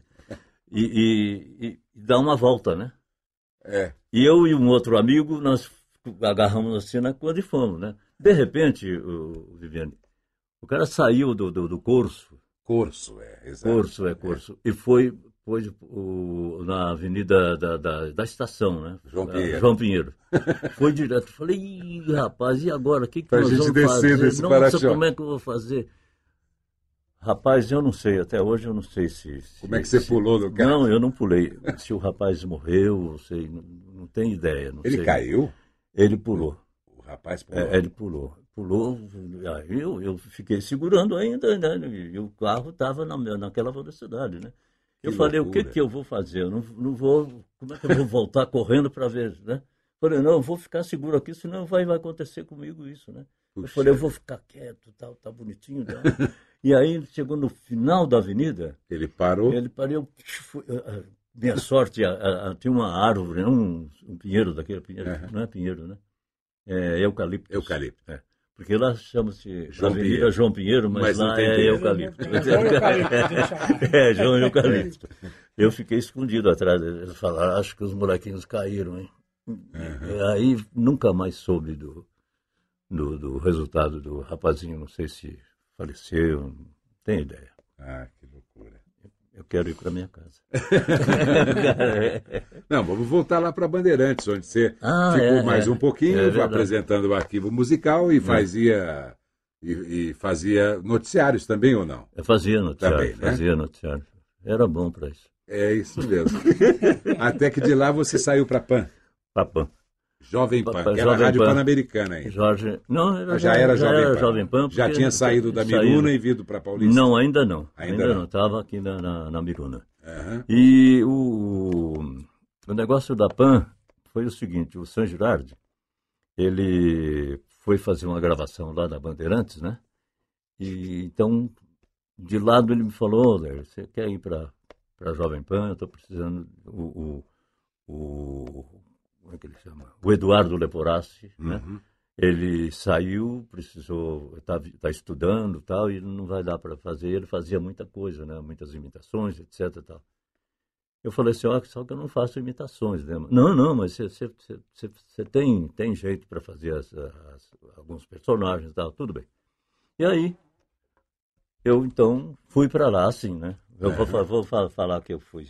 E, e, e- e dar uma volta, né? É. E eu e um outro amigo, nós agarramos assim na quando e fomos, né? De repente, o, Viviane, o cara saiu do, do, do curso, Curso, é. Exato. curso é curso, e foi, foi o, na avenida da, da, da estação, né? João Pinheiro. João Pinheiro. Foi direto. Falei, Ih, rapaz, e agora? O que, que Pra nós gente vamos descer fazer? desse Nossa, como é que eu vou fazer? Rapaz, eu não sei, até hoje eu não sei se... se- Como é que você se- pulou do carro? Não, eu não pulei. Se o rapaz morreu, eu sei, não, não tenho ideia. Não Ele sei. caiu? Ele pulou. O rapaz pulou. É, ele pulou. Pulou, aí eu, eu fiquei segurando ainda, né? E o carro estava na, naquela velocidade, né? Eu Que falei, o que, loucura. que eu vou fazer? Eu não, não vou. Como é que eu vou voltar correndo para ver, né? Falei, não, eu vou ficar seguro aqui, senão vai, vai acontecer comigo isso, né? eu Puxa falei, eu vou ficar quieto, tal, tá bonitinho. Tal. e aí chegou no final da avenida, Ele parou. ele parou. fui- ah, Minha sorte, ah, ah, tinha uma árvore, um, um pinheiro daquele, pinheiro, Aham. não é pinheiro, né? É eucalipto. Eucalipto. É. Porque lá chama-se João Avenida Pinheiro. João Pinheiro, mas, Mas lá é eucalipto. João Eucalipto, é, João Eucalipto. Eu fiquei escondido atrás deles. Eles falaram, acho que os molequinhos caíram, hein? E aí nunca mais soube do, do, do resultado do rapazinho. Não sei se faleceu, não tenho ideia. Ah, quero ir para minha casa. Não, vamos voltar lá para Bandeirantes, onde você Ah, ficou é, mais é. um pouquinho É apresentando o arquivo musical e fazia e, e fazia noticiários também ou não? Eu fazia noticiário, Também, né? fazia noticiário. Era bom para isso. É isso mesmo. Até que de lá você saiu para Pan, Papã. Jovem Pan, Pa- que era a Rádio Pan. Pan-Americana ainda. Jorge. Não, era, Já era Jovem Pan. Jovem Pan. Já tinha saído da. Miruna e vindo para Paulista? Não, ainda não. Ainda Ainda, não. Estava aqui na, na, na Miruna. Aham. E o, o negócio da PAN foi o seguinte, o San Girardi, ele foi fazer uma gravação lá na Bandeirantes, né? E então, de lado ele me falou, "Olha, você quer ir para a Jovem Pan? Eu estou precisando... O, o, o, como é que ele chama? O Eduardo Leporassi, né? Ele saiu, precisou, está tá estudando tal, e não vai dar para fazer. Ele fazia muita coisa, né? Muitas imitações, etc. Tal. Eu falei assim, ó, só que eu não faço imitações, né? Não, não, mas você- tem, tem jeito para fazer as- as- alguns personagens tal, tudo bem. E aí, eu então fui para lá, assim, né? Eu vou, fa- vou fa- falar que eu fui,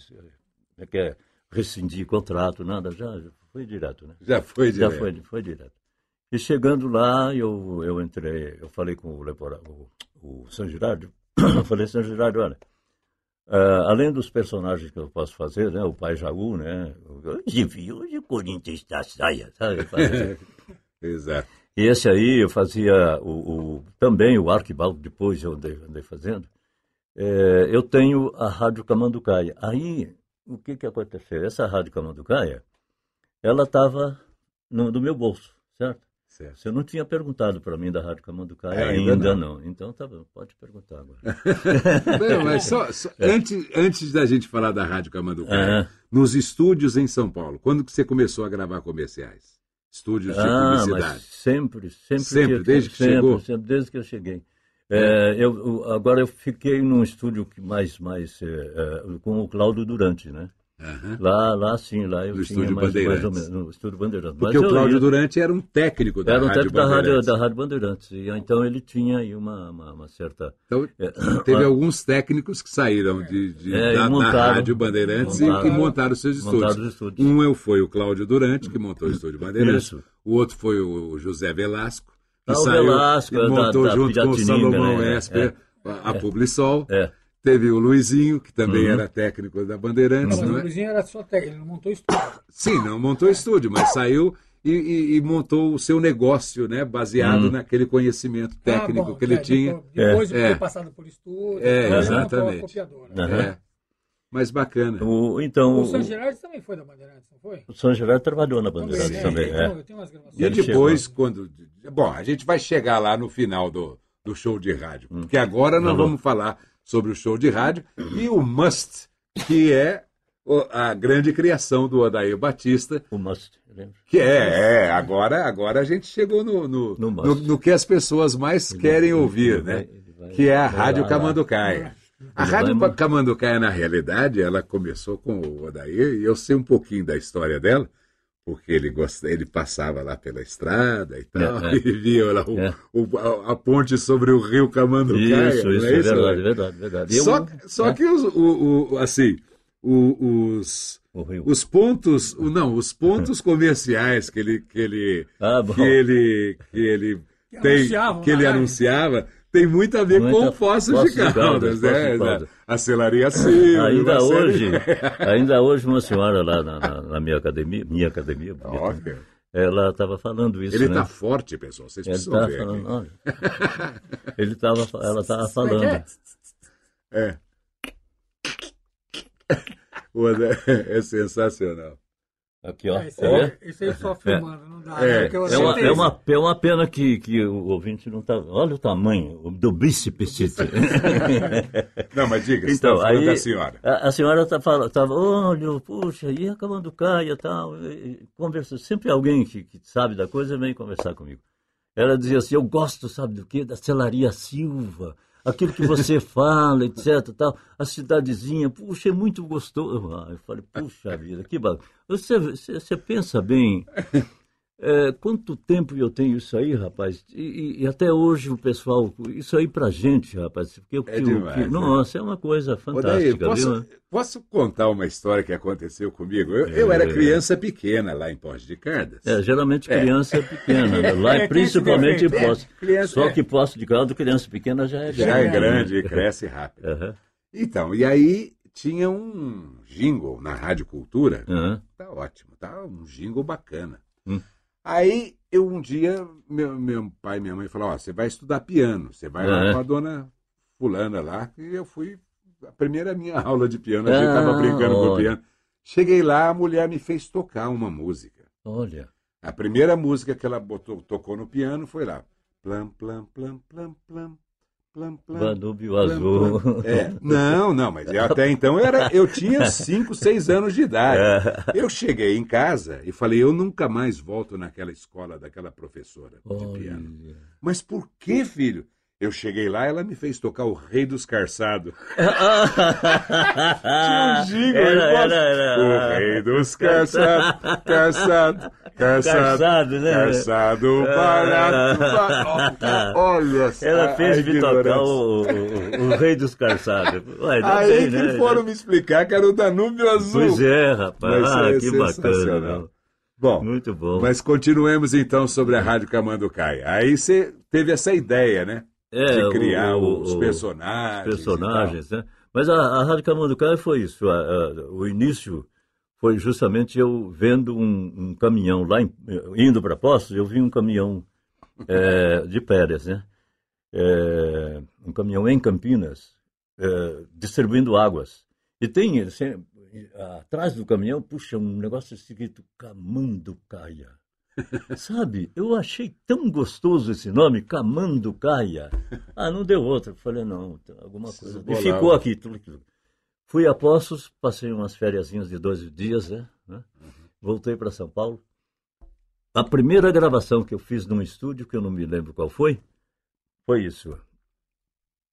eh, que é rescindir contrato, nada, já foi direto, né? Já foi Já direto. foi, foi direto. E chegando lá, eu, eu entrei, eu falei com o, Lepora, o, o San Girardi, eu falei, San Girardi, olha, ah, além dos personagens que eu posso fazer, né, o Pai Jaú, né, hoje vi, hoje o Corinthians está saia, sabe? Fazia- Exato. e esse aí eu fazia o, o- também o Arquibaldo, depois eu andei, andei fazendo. É, eu tenho a Rádio Camanducaia. Aí, o que, que aconteceu? Essa Rádio Camanducaia, ela estava no, no meu bolso, certo? Certo. Você não tinha perguntado para mim da Rádio Camanducaia Ainda ainda, não. não. Então tá bom, pode perguntar agora. Não, mas só, só- antes, antes da gente falar da Rádio Camanducaia, É. nos estúdios em São Paulo, quando que você começou a gravar comerciais? Estúdios de Ah, mas publicidade. sempre, sempre. Sempre, desde que sempre, chegou? Sempre, desde que eu cheguei. É, eu, eu- agora eu fiquei num estúdio que mais, mais é, é, com o Cláudio Durante, né? Aham. Lá, lá sim, lá eu No tinha estúdio mais, mais ou menos, no estúdio Bandeirantes. Porque Mas o Cláudio ia- Durante era um técnico da era um Rádio técnico da rádio, Bandeirantes. da rádio Bandeirantes. E, então ele tinha aí uma, uma, uma certa... Então, É, teve alguns técnicos que saíram de, de- É, e da, da montaram- Rádio Bandeirantes e montaram- que montaram seus estúdios. montaram os estúdios. Um eu- foi o Cláudio Durante, que montou o estúdio Bandeirantes. Isso. O outro foi o José Velasco, que Ah, saiu Velasco, e da- montou da junto com o Salomão né? Esper a, a Publisol. É. Teve o Luizinho, que também Uhum. era técnico da Bandeirantes. Mas não o é? Luizinho era só técnico, ele não montou estúdio. Sim, não montou estúdio, mas saiu e, e- e montou o seu negócio, né? Baseado naquele conhecimento técnico Ah, bom, que ele é, tinha. Depois, depois É. foi passado por estúdio. É, exatamente. Aham. É. Mas bacana. O, então, O o, San Gerardi também foi da Bandeirantes, não foi? o São Gerardo trabalhou na Bandeirantes né? também. Então, é. eu tenho umas gravações. E depois, quando. Bom, a gente vai chegar lá no final do, do show de rádio. Hum. Porque agora nós vamos falar sobre o show de rádio e o Must, que é a grande criação do Odair Batista. O Must? Que é, é, agora, agora a gente chegou no, no, No no, no que as pessoas mais querem ouvir, né? Que é a Rádio Camanducaia. A Rádio Camanducaia, na realidade, ela começou com o Odair, e eu sei um pouquinho da história dela, porque ele, gosta, ele passava lá pela estrada e tal, É, é. e via lá o- É. o- a, a ponte sobre o rio Camanducaia. Isso, não isso, é é isso, verdade, verdade, verdade. Eu- Só, só é, que os, o, o- assim, o- os, os pontos, o- não, os pontos comerciais que ele, que ele, Ah, que ele, que ele Que tem, que ele rádio. anunciava, tem muito a ver Muita- com o Poços Poços de de Caldas, Caldas, né? De Caldas. A Celaria Silva. Ainda série- hoje, ainda hoje uma senhora lá na, na- na minha academia, minha academia, bonita, Ó, né? cara. ela estava falando isso, Ele né? tá forte, pessoal, vocês Ele precisam estava ver falando, ele tava, ela estava falando. é? É. O André é sensacional. Aqui, ó. É, isso, É, aí, isso aí só filmando, não dá. É, né? Porque eu é, uma, acertei é, uma, é uma pena que, que o ouvinte não tá. Olha o tamanho do bíceps. Não, mas diga, você Então, estava aí da senhora. A, a senhora tá falando, tava, olha, puxa, e acabando caia e tal. e Conversa, sempre alguém que, que sabe da coisa vem conversar comigo. Ela dizia assim, eu gosto, sabe do quê? Da Celaria Silva, aquilo que você fala, etc, tal. A cidadezinha, puxa, é muito gostoso. Ah, eu falei, puxa vida, que bacana. Você, você, você pensa bem, é, quanto tempo eu tenho isso aí, rapaz? E, e- até hoje o pessoal, isso aí pra gente, rapaz. Porque, É que- demais, que- né? Nossa, é uma coisa Ô, Daí, fantástica, posso, viu? posso contar uma história que aconteceu comigo? Eu, eu era criança pequena lá em Poços de Caldas. É, geralmente criança pequena, né? lá É, é principalmente em defeito. posse. criança- Só é. que posse de caldo, criança pequena já é grande. Já é grande e cresce rápido. Aham, Então, e aí tinha um jingle na Rádio Cultura. aham. Tá ótimo, tá um jingle bacana. Hum. Aí eu um dia, meu, meu pai e minha mãe falaram, ó, você vai estudar piano, você vai É. lá com a dona fulana lá, e eu fui, a primeira minha aula de piano, a gente Ah, tava brincando com o olha. piano. Cheguei lá, a mulher me fez tocar uma música. Olha, A primeira música que ela botou, tocou no piano foi lá. Plam, plam, plam, plam, plam, plam, plam. Danúbio plam, Azul. plam. É, não, não, mas eu até então eu, era, eu tinha 5, 6 anos de idade. É. Eu cheguei em casa e falei, eu nunca mais volto naquela escola daquela professora de piano. Mas por que, filho? Eu cheguei lá, ela me fez tocar o Rei dos Carçados. Tinha um jingle, Era, era, era. O Rei dos Carçados, Carçado, Carçado, Carçado, né? Carçado barato. ba- Olha só. Ela fez me tocar o, o, o rei dos calçados. Ué, Aí bem, que né? foram me explicar que era o Danúbio Azul. Pois é, rapaz. Mas Ah, é que bacana. meu. Bom, Muito bom. mas continuemos então sobre a Rádio Camanducaia. Aí você teve essa ideia, né? É, de criar o- os o- personagens. Os personagens, né? Mas a, a Rádio Camanducaia foi isso. a- a- o início foi justamente eu vendo um, um caminhão lá, em- indo para Poços, eu vi um caminhão é, de Pérez, né? É, um caminhão em Campinas, é, distribuindo águas. E tem, assim, atrás do caminhão, puxa, um negócio escrito Camanducaia. Sabe, eu achei tão gostoso esse nome, Camanducaia. Ah, não deu outra. Falei, não, alguma coisa. E Bolar. ficou aqui. Fui a Poços, passei umas férias de 12 dias, né? né? Voltei para São Paulo. A primeira gravação que eu fiz num estúdio, que eu não me lembro qual foi, foi isso.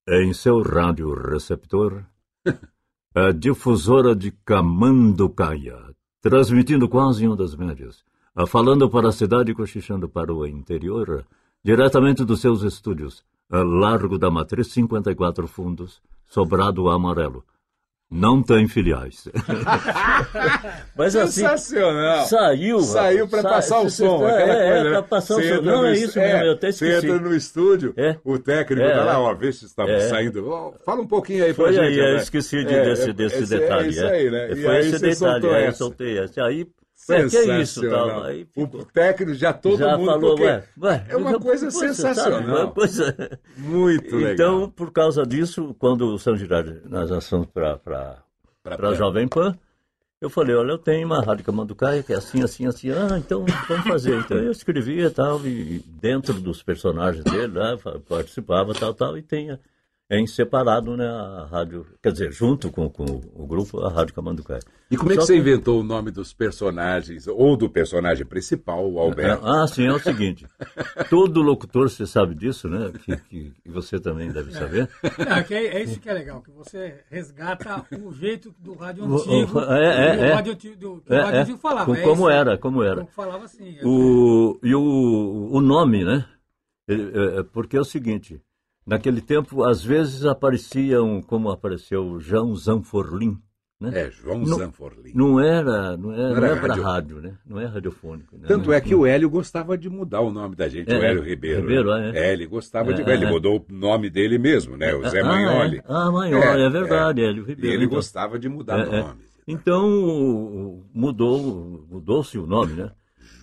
Em seu rádio receptor, a difusora de Camanducaia, transmitindo quase em ondas médias, falando para a cidade e cochichando para o interior, diretamente dos seus estúdios, a Largo da Matriz 54 Fundos, Sobrado Amarelo. Não tem filiais. Mas assim, Sensacional. saiu. Saiu para sa- passar o som. É, aquela é, coisa, né? passar o Você som. Não, é isso mesmo, eu até Você esqueci. entra no estúdio, É. o técnico É, tá lá, é. ó, vê se está É. saindo. Fala um pouquinho aí pra Foi gente. aí, eu André. esqueci de- É, desse, é, desse esse- detalhe. É isso é. aí, né? Foi esse você detalhe, aí soltei essa. Aí, ué, que é isso? Sensacional. Tal, aí o técnico já todo Já mundo falou, ué, ué, é uma coisa sabe, sensacional. Muito legal. Então, por causa disso, quando o São Girardi, nós lançamos para a Jovem Pan, eu falei, olha, eu tenho uma rádio Camanducaia que é assim, assim, assim. Ah, então vamos fazer. Então eu escrevia tal, e dentro dos personagens dele, né, participava, tal, tal, e tem em separado, né, a rádio, quer dizer, junto com, com o grupo, a Rádio Camanducaia. E como é que Só você inventou o nome dos personagens, ou do personagem principal, o Alberto? Ah, sim, é o seguinte. Todo locutor, você sabe disso, né? Que, que- que você também deve saber. Não, é, que é, é isso que é legal, que você resgata o jeito do rádio O- o- antigo. é, é, do é. rádio antigo, do, que o É, rádio é. antigo falava. Com- é como isso. era, como era. Como falava assim. é. O, e o, o nome, né? É, é, porque é o seguinte, naquele tempo, às vezes apareciam, como apareceu o João Zanforlin, né? É, João Não- Zanforlin. Não era, não é, Não era é para rádio. rádio, né? Não é radiofônico. Né? Tanto é que o Hélio gostava de mudar o nome da gente, É, o Hélio é. Ribeiro. Ribeiro, né? é. ele gostava É, de. é, ele é. mudou o nome dele mesmo, né? O Zé Ah, Manholi. é. Ah, Manholi, é, verdade, Hélio E Ribeiro. ele então. gostava de mudar É, é. nomes. Então, o- mudou, mudou-se o nome, né?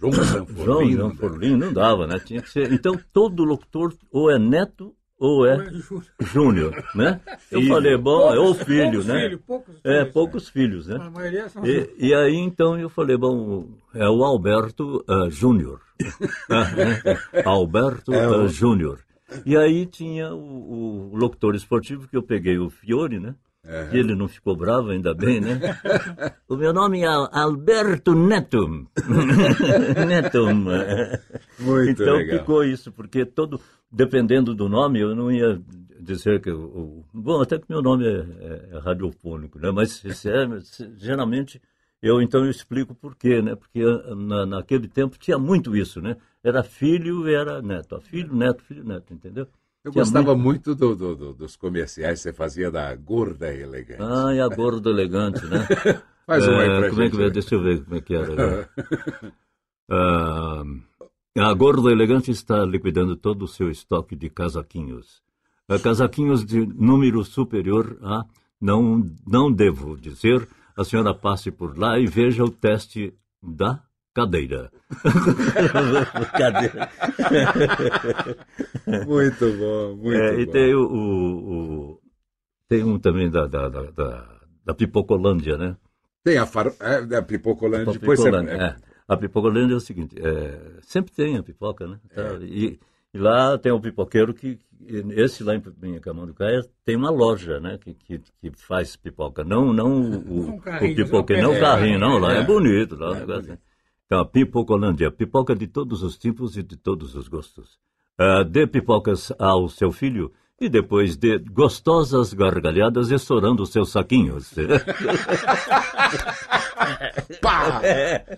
João João Zanforlin. Zanforlin não dava, né? Tinha que ser. Então, todo locutor ou é neto ou é Ou é Júnior. Né? Eu Filho. falei, bom, é ou Poucos- filho, poucos né? filhos, poucos é, filhos, poucos filhos, né? A maioria são E, e aí, então, eu falei, bom, é o Alberto ah, Júnior. Ah, né? Alberto É o- ah, Júnior. E aí tinha o, o locutor esportivo, que eu peguei o Fiore, né? É. E ele não ficou bravo, ainda bem, né? o meu nome é Alberto Netum. Netum. Muito então legal. ficou isso, porque todo, dependendo do nome, eu não ia dizer que. O, bom, até que meu nome é, é- é radiofônico, né? Mas é- geralmente eu então eu explico por quê, né? Porque na, naquele tempo tinha muito isso, né? Era filho e era neto. Ah, Filho, neto, filho, neto, entendeu? Eu Tinha gostava muito, do- do- do- dos comerciais que você fazia da gorda elegante. Ah, e a gordo elegante, né? Faz um aí É, pra como é gente. que vai? Deixa eu ver como é que era. né? Ah, a Gordo Elegante está liquidando todo o seu estoque de casaquinhos. Casaquinhos de número superior a, não, não devo dizer, a senhora passe por lá e veja o teste da cadeira. cadeira. Muito bom, muito É, e bom. tem, o, o- o- tem um também da, da, da, da, Pipocolândia, né? Tem a, far... é, da Pipocolândia. A Depois você... Pipocolândia, é. A Pipocolândia é o seguinte, é, sempre tem a pipoca, né? Tá, E, e lá tem o pipoqueiro que, esse lá em, em Camanducaia tem uma loja, né? Que, que, que faz pipoca, não, não o, Um o, pipoqueiro, não o pé. carrinho, não, lá é, É. bonito, lá É negócio, bonito. né? Então, a Pipocolândia, pipoca de todos os tipos e de todos os gostos. Ah, dê pipocas ao seu filho e depois dê gostosas gargalhadas estourando os seus saquinhos. Pá!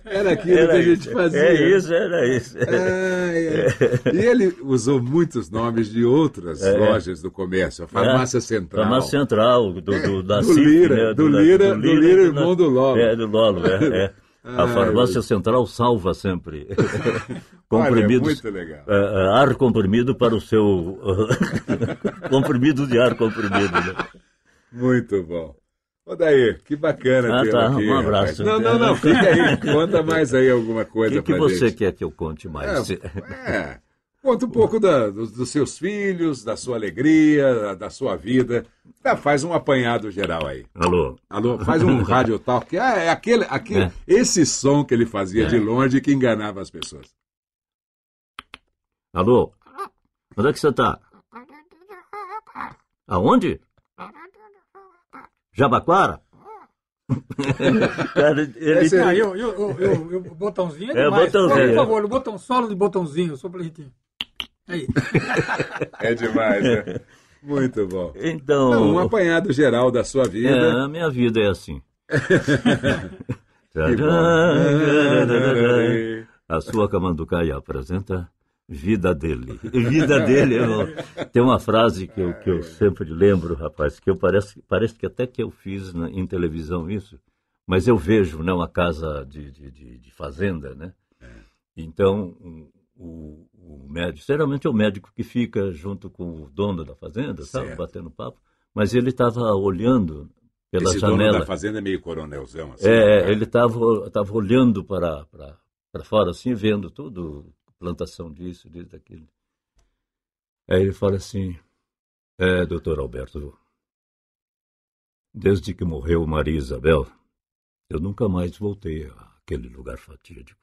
Era aquilo que a gente fazia. É isso, era isso. Ai, ai. E ele usou muitos nomes de outras lojas do comércio. A Farmácia Central. É. Farmácia Central, do, do, da Do CIF, Lira, né? do da- Lira- do Lira, e irmão do Lolo. É, do Lolo, é. é. A Ai, Farmácia meu. Central salva sempre. Olha, comprimidos. legal. é, é, ar comprimido para o seu. comprimido de ar comprimido. Né? Muito bom. Ô, Daí, que bacana Ah, tá. aqui. Um rapaz. abraço. Não, não, não. Fica aí. Conta mais aí alguma O coisa que, que pra você gente. quer que eu conte mais? É, é. Conta um pouco da- dos, dos seus filhos, da sua alegria, da, da sua vida. Tá, faz um apanhado geral aí. Alô? Alô, faz um rádio talk. Ah, é aquele, aquele, É. esse som que ele fazia É. de longe que enganava as pessoas. Alô? Onde é que você está? Aonde? Jabaquara? Cara, ele... Esse Ah, eu, eu, eu, eu, botãozinho é É, demais. botãozinho, Por é. favor, o botão solo de botãozinho, só pra gente... Aí. É demais, né? Muito bom. Então... Não, um apanhado geral da sua É, vida. a minha vida é assim. Que bom. A sua Camanducaia apresenta Vida dele. Vida dele. eu- Tem uma frase que eu, que eu sempre lembro, rapaz, que eu parece, parece que até que eu fiz na- em televisão isso, mas eu vejo né, uma casa de, de, de- fazenda, né? Então, o, o médico, geralmente é o médico que fica junto com o dono da fazenda, sabe, Certo. batendo papo, mas ele estava olhando pela Esse dono janela. da fazenda é meio coronelzão, assim. É, né? ele estava tava olhando para, para, para fora, assim, vendo tudo, plantação disso, disso, daquilo. Aí ele fala assim, é, doutor Alberto, desde que morreu Maria Isabel, eu nunca mais voltei àquele lugar fatídico.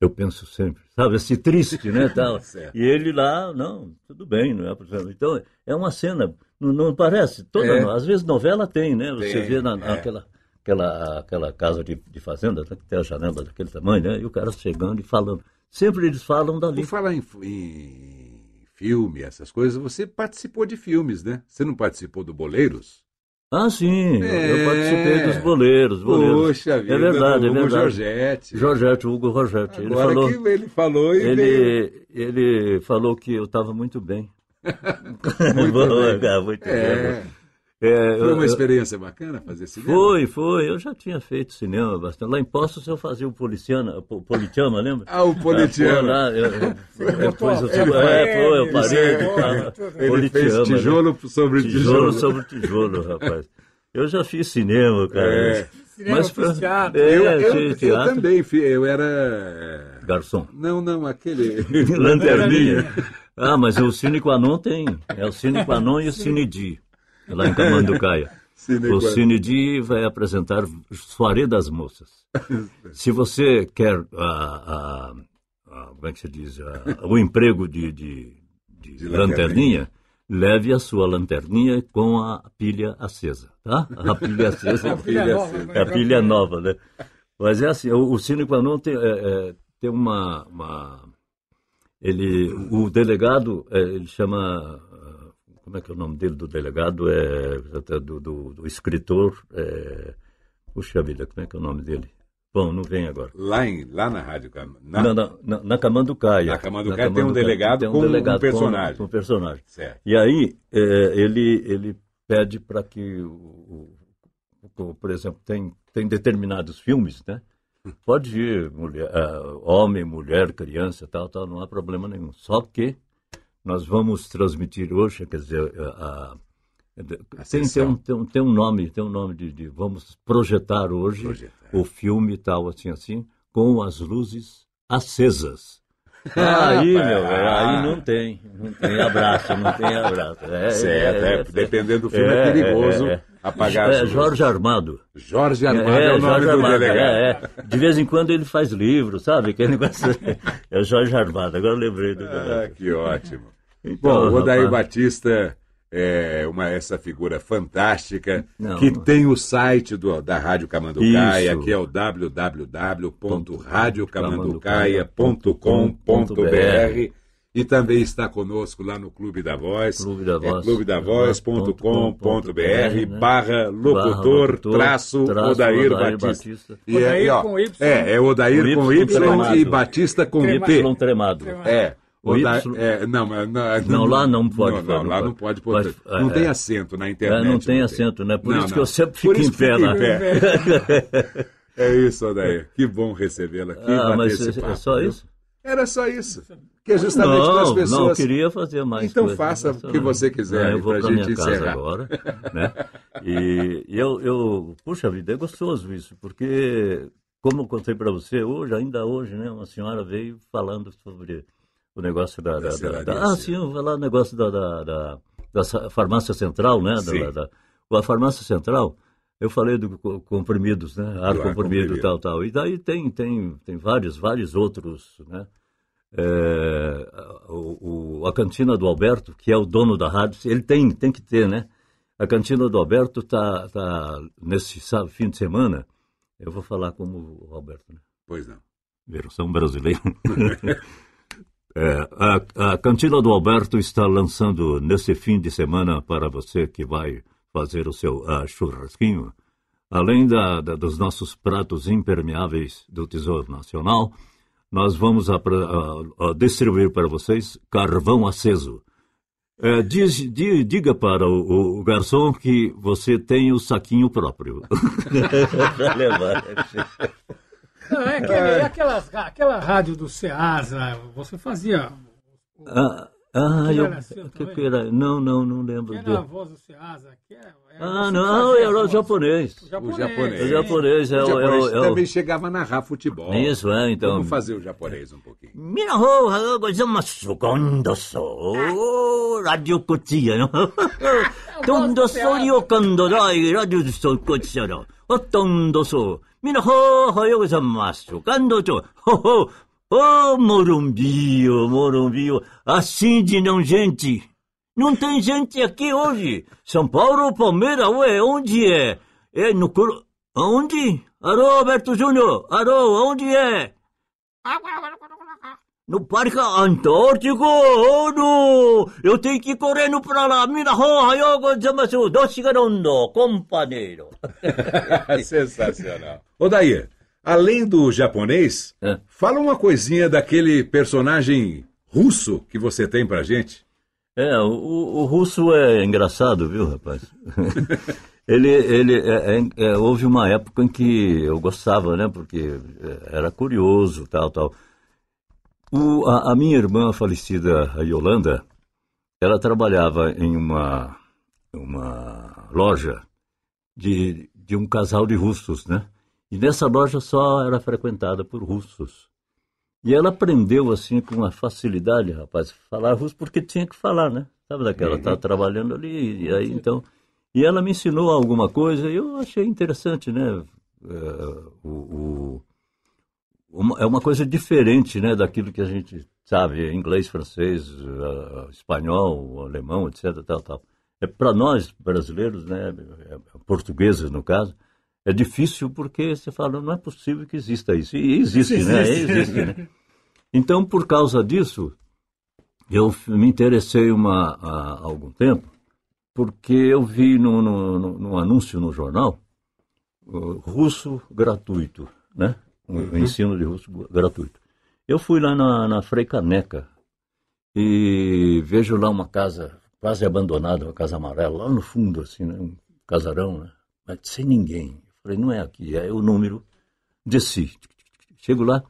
Eu penso sempre, sabe, assim, triste, né, tal. E ele lá, não, tudo bem, não é. Então, é uma cena, não, não parece? Toda, É. Às vezes novela tem, né? Você Tem, vê na, é. naquela aquela, aquela casa de, de fazenda, né, que tem a janela daquele tamanho, né? E o cara chegando e falando. Sempre eles falam dali. Por falar em, em filme, essas coisas, você participou de filmes, né? Você não participou do Boleiros? Ah, sim, eu- É. eu participei dos boleiros. boleiros. Poxa vida, é verdade, é Hugo verdade. Jorgetti. Jorgetti, Hugo Jorgetti. Ele Agora falou, que ele falou e ele, ele falou que eu estava muito bem. Muito bem. muito É. bem. É, Foi uma eu- experiência bacana fazer cinema? Foi, foi. Eu já tinha feito cinema bastante. Lá em Poços eu fazia o Policiana, po- Politeama, lembra? Ah, o Politeama. Ah, pô, lá, eu, depois eu, É, é, foi, eu parei é. Ele Politeama, fez né? tijolo sobre Tijolo tijolo. sobre tijolo, rapaz. Eu já fiz cinema, cara. É. Cinema, foi- fiz teatro. É, Eu, eu, fiz eu teatro. também, eu era... Garçom. Não, não, aquele... Lanterninha. Ah, mas o Cine Quanon tem. É o Cine Quanon e o Cine Di, lá em Camanducaia. Cine o. Cine Di vai apresentar Soirée das Moças. Se você quer a, a- a- como é que se diz, A- o emprego de, de, de De lanterninha, leve a sua lanterninha com a pilha acesa, tá? A pilha acesa. A pilha nova, É a pilha nova, né? Mas é assim, o, o Cine Quanon tem, é, é, tem uma, uma- Ele, o delegado, é, ele chama... Como é que é o nome dele do delegado? É, do, do, do escritor... É, puxa vida, como é que é o nome dele? Bom, não vem agora. Lá, em, lá na Rádio na- Na, na, na, na Camanducaia. Na Camanducaia tem um delegado tem com um personagem. Com, um personagem. Certo. E aí, é, ele, ele pede para que, o, o- por exemplo, tem, tem determinados filmes, né? Pode ir mulher, ah, homem, mulher, criança, tal, tal, não há problema nenhum. Só que nós vamos transmitir hoje, quer dizer, a, a- tem, tem, um, tem, tem um nome, tem um nome de, de vamos projetar hoje Projetar. o filme e tal, assim, assim, com as luzes acesas. Aí, meu, velho, aí não tem, não tem abraço, não tem abraço. É, Certo, é, dependendo do filme é perigoso apagar as É, luzes. Jorge Armado. Jorge Armado é, o nome Jorge do Armado, delegado. é, é. De vez em quando ele faz livro, sabe? Aquele negócio. É Jorge Armado, agora eu lembrei do Ah, que ótimo. Então, Bom, o Odair rapaz. Batista é uma, essa figura fantástica Não, que não. tem o site do, da Rádio Camanducaia, Isso. que é o www.radiocamanducaia.com.br e também está conosco lá no Clube da Voz, Clube da Voz. é clubedavoz.com.br né? barra locutor traço Odair Batista. E é, e, ó, com Y. é, é Odair Com com Y Y e Batista com Tremado. P. Y tremado. É. O Oda- Y- é, não, mas não, Não, lá não pode Não, não, não lá pode. não pode pôr. Mas, não é, tem é. acento na É, internet. não tem acento, né? Por Não, isso que não. eu sempre fico em pé lá. É isso, Odair. Que bom recebê-la aqui. Ah, mas esse é, papo, é só viu? isso? Era só isso. Que é justamente para as Não, não, eu pessoas. queria fazer mais Então coisa, faça o que não. você quiser É, eu vou pra gente minha casa encerrar. agora, né? E, e eu, eu, puxa vida, é gostoso isso, porque, como eu contei para você, hoje, ainda hoje, né, uma senhora veio falando sobre o negócio da... da, da- da- ah, sim. sim, eu vou falar o negócio da, da, farmácia central, né? Sim. Da, da, a farmácia central, eu falei do co- comprimidos, né? Ar Do ar comprimido comprimido. e tal, tal. E daí tem, tem, tem vários, vários outros, né? É, o, o- a cantina do Alberto, que é o dono da rádio, ele tem, tem que ter, né? A cantina do Alberto tá, tá nesse sábado, fim de semana. Eu vou falar como o Alberto, né? Pois não. Versão brasileira. É, a, a cantina do Alberto está lançando nesse fim de semana para você que vai fazer o seu ah, churrasquinho. Além da, da- dos nossos pratos impermeáveis do Tesouro Nacional, nós vamos apra- ah, ah, distribuir para vocês carvão aceso. É, diz- di- diga para o, o garçom que você tem o saquinho próprio. Levar. Não, é, aquele, é. é aquelas, aquela rádio do Ceasa, você fazia. Ah, ah eu, assim, que, que era, não, não, não lembro. Que era a voz do Ceasa? Que era, era ah, não, era o japonês. o japonês. O japonês. É, é, é também chegava a narrar futebol. Isso, é, então. Vamos fazer o japonês um pouquinho. Minaho, gozamasu, gondoso, radio kotia, não? Tondoso, ryokandorai, radio kotia, não? Tondoso. 度そう、ラジオこっちやの。どんどそうよ、今度ライ、ラジオそうこっちやの。おどんどそう。皆ほうはようございます。今度ちょ、ほほ、oh, Morumbio, Morumbio, assim de não gente. Não tem gente aqui hoje. São Paulo, Palmeiras, ué, onde é? É no... Coro- Aonde? Alô, Alberto Júnior? Alô, onde é? No Parque Antártico? Oh, não! Eu tenho que ir correndo pra lá. Mina, ho, hayo, gozaimasu. Doce garondo, companheiro. Sensacional. Odair, além do japonês, É. fala uma coisinha daquele personagem russo que você tem pra gente. É, o, o russo é engraçado, viu, rapaz? ele, ele, é, é, é, houve uma época em que eu gostava, né? Porque é, era curioso, tal, tal. O, a, a minha irmã falecida, a Yolanda, ela trabalhava em uma, uma loja de, de um casal de russos, né? E nessa loja só era frequentada por russos. E ela aprendeu assim com uma facilidade, rapaz, falar russo porque tinha que falar, né? Sabe daquela, tá trabalhando ali, e aí então. E ela me ensinou alguma coisa e eu achei interessante, né? É, o, o- é uma coisa diferente, né, daquilo que a gente sabe, inglês, francês, eh, espanhol, alemão, etc, tal, tal. É para nós brasileiros, né, eh, portugueses no caso, é difícil porque você fala, não é possível que exista isso. E existe, né? Existe, né? Então, por causa disso, eu me interessei uma, há algum tempo, porque eu vi no, no, num anúncio no jornal uh, russo gratuito, né? O o ensino de russo gratuito. Eu fui lá na, na Frei Caneca e vejo lá uma casa quase abandonada, uma casa amarela, lá no fundo, assim, né? Um casarão, né? Mas sem ninguém. Eu falei, não é aqui, é o número. Desci. Chego lá,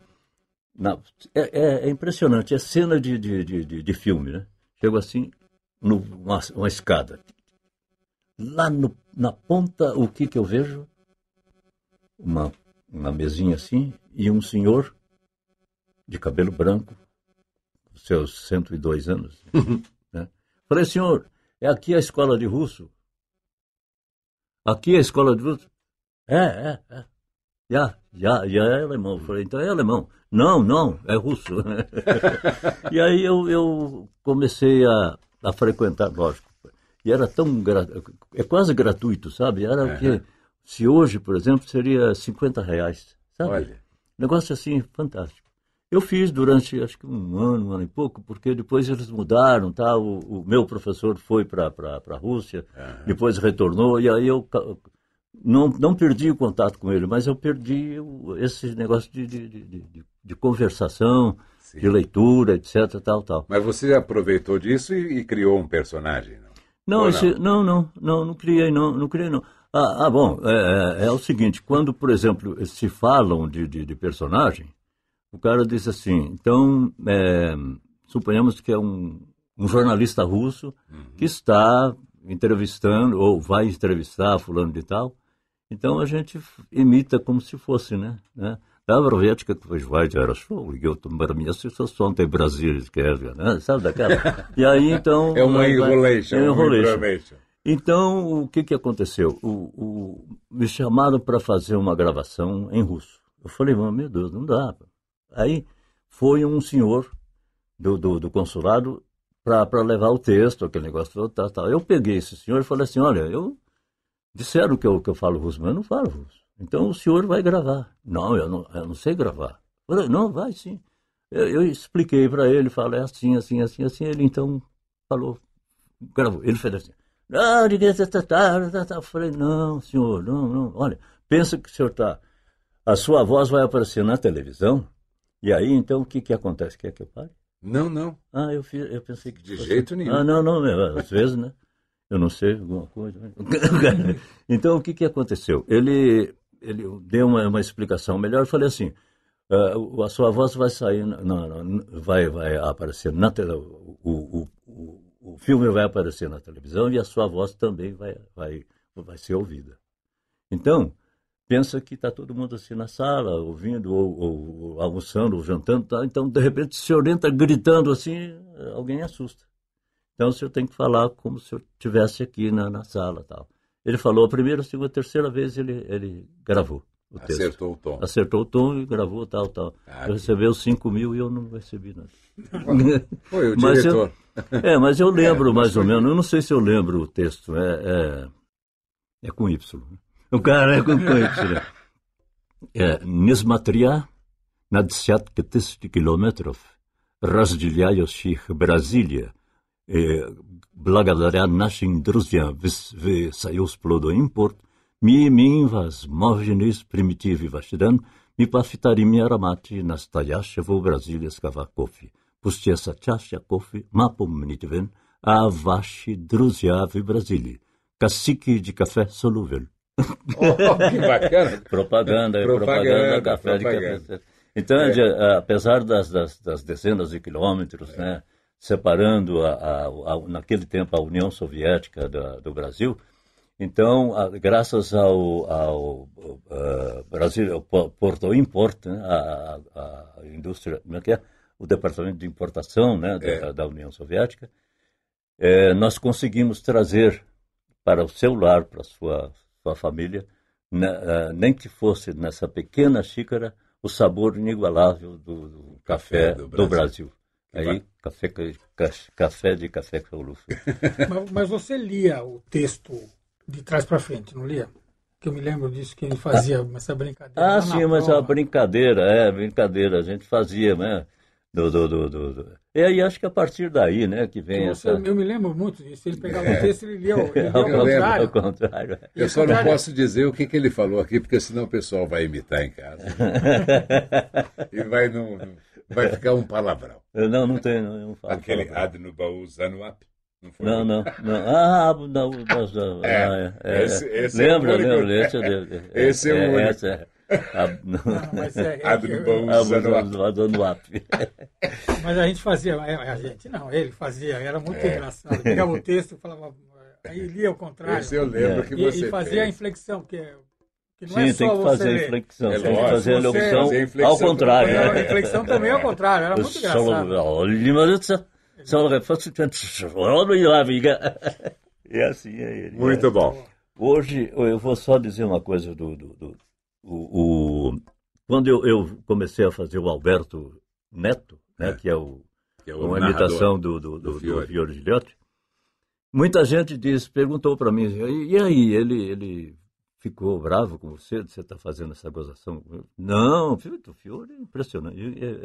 na- é, é- é impressionante, é cena de, de, de, de- de filme, né? Chego assim, numa uma escada. Lá no- na ponta, o que que eu vejo? Uma, uma mesinha assim e um senhor de cabelo branco, seus 102 anos. né? Falei, senhor, é aqui a escola de russo? Aqui é a escola de russo? É, é, é. Já, já, já é alemão. Falei, então é alemão. Não, não, é russo. e aí eu, eu comecei a, a frequentar, lógico. E era tão. gra- É quase gratuito, sabe? Era o quê? Se hoje, por exemplo, seria 50 reais. Sabe? Olha. Negócio assim, fantástico. Eu fiz durante, acho que um ano, um ano e pouco, porque depois eles mudaram, tá? O, o meu professor foi para a Rússia, depois retornou, e aí eu não, não perdi o contato com ele, mas eu perdi o- esse negócio de, de, de, de- conversação, de leitura, etc, tal, tal. Mas você aproveitou disso e, e criou um personagem, não? Não, esse- não, não, não, não criei, não, não criei, não. Ah, ah bom, é, é, é, o seguinte, quando, por exemplo, se falam de, de, de personagem, o cara diz assim, então, é, suponhamos que é um, um jornalista russo uhum. que está entrevistando ou vai entrevistar fulano de tal, então a gente imita como se fosse, né? né? Da Vervetska, que foi Schweizer, era show, eu tomar minha sensação de Brasília, escreve, né? Sabe daquela? E aí então. É uma enrolation. É enrolation. Então, o que, que aconteceu? O, o- me chamaram para fazer uma gravação em russo. Eu falei, "Mas, meu Deus, não dá. Aí foi um senhor do, do, do consulado para levar o texto, aquele negócio todo, tal, tal. Eu peguei esse senhor e falei assim, olha, eu disseram que eu, que eu falo russo, mas eu não falo russo. Então o senhor vai gravar. Não, eu não, eu não sei gravar. Eu falei, não, vai sim. Eu, eu expliquei para ele, falei assim, assim, assim, assim. Ele então falou, gravou. Ele fez assim. "Ah, de que tá, tá, tá, tá, tá." Eu falei, não, senhor, não, não. Olha, pensa que o senhor está. A sua voz vai aparecer na televisão. E aí, então, o que, que acontece? Quer que eu pare? Não, não. Ah, eu, fiz, eu pensei que. De jeito nenhum. Ah, não, não, meu, às vezes, né? Eu não sei alguma coisa. né? então, o que, que aconteceu? Ele, ele deu uma, uma explicação melhor. Eu falei assim: o- a sua voz vai sair, na, na- na- vai, vai aparecer na tele, o, o, o, o filme vai aparecer na televisão e a sua voz também vai, vai, vai ser ouvida. Então, pensa que está todo mundo assim na sala, ouvindo, ou, ou- ou almoçando, ou jantando, tá? então de repente o senhor entra gritando assim, alguém assusta. Então o senhor tem que falar como se senhor estivesse aqui na, na sala tal. Ele falou a primeira, a segunda, a terceira vez ele, ele gravou o texto. Acertou o tom. Acertou o tom e gravou tal, tal. Ah, eu recebeu 5 mil e eu não recebi nada. Foi o Mas diretor. É, mas eu lembro É, mas mais ou foi- menos, eu não sei se eu lembro o texto, é, é, é com Y. O cara é com, com Y. É, несмотря на десятки тысяч километров, разделяющих Бразилия, э, благодаря нашим друзьям в, с- в Союз Плодоимпорт, mi minvas morgenis primitivi vastiran, mi pafitarim aramati nastayashevo Brasilias kavakofi, pustiesa chashakofi mapum a avashi druziavi Brasili, cacique de café solúvel. Oh, que bacana! propaganda, propaganda, propaganda, café propaganda. de café. Então, é. de, apesar das, das, das, dezenas de quilômetros, é. né, separando a, a, a, naquele tempo a União Soviética da, do Brasil, então, a, graças ao, ao uh, Brasil, ao Porto Import, né, a, a, indústria, como é que é? o departamento de importação né, da, é. da, União Soviética, é, nós conseguimos trazer para o seu lar, para a sua, sua família, né, uh, nem que fosse nessa pequena xícara, o sabor inigualável do, do café, do Brasil. Do Brasil. Aí, café, café de café Caulufe. mas, mas você lia o texto de trás para frente, não lia? Que eu me lembro disso que ele fazia ah, essa brincadeira. Ah, sim, mas a brincadeira, é, brincadeira, a gente fazia, né? Do, do, do, do, E aí acho que a partir daí, né, que vem você, essa... Eu me lembro muito disso, ele pegava é. o texto e ele lia, ele lia ao, contrário. ao contrário. Eu só não posso dizer o que, que ele falou aqui, porque senão o pessoal vai imitar em casa. e vai, não, vai ficar um palavrão. não, não tem, não, não falo Aquele ad no baú Zanuap. Não, não, não. Ah, não, não, não. É, ah, é, esse, esse lembra, é lembra, esse, é, esse é o único. Esse é, a, não, mas é, é, do Mas a gente fazia, a gente não, ele fazia, era muito é. engraçado. Pegava o texto, falava, aí lia ao contrário. Esse eu lembro que você E, fazia a inflexão, porque Sim, é tem que fazer a inflexão. É tem que fazer a locução ao contrário. A inflexão também ao contrário, era muito engraçado. E assim é ele. Muito bom. Hoje, eu vou só dizer uma coisa do, do, do o, o, quando eu, eu, comecei a fazer o Alberto Neto, né, é. que é, o, que é o uma imitação do, do, do, do Fiore, Fiore Gilhote, muita gente diz, perguntou para mim, e aí, ele, ele ficou bravo com você de você estar tá fazendo essa gozação? Não, o Fiore é impressionante.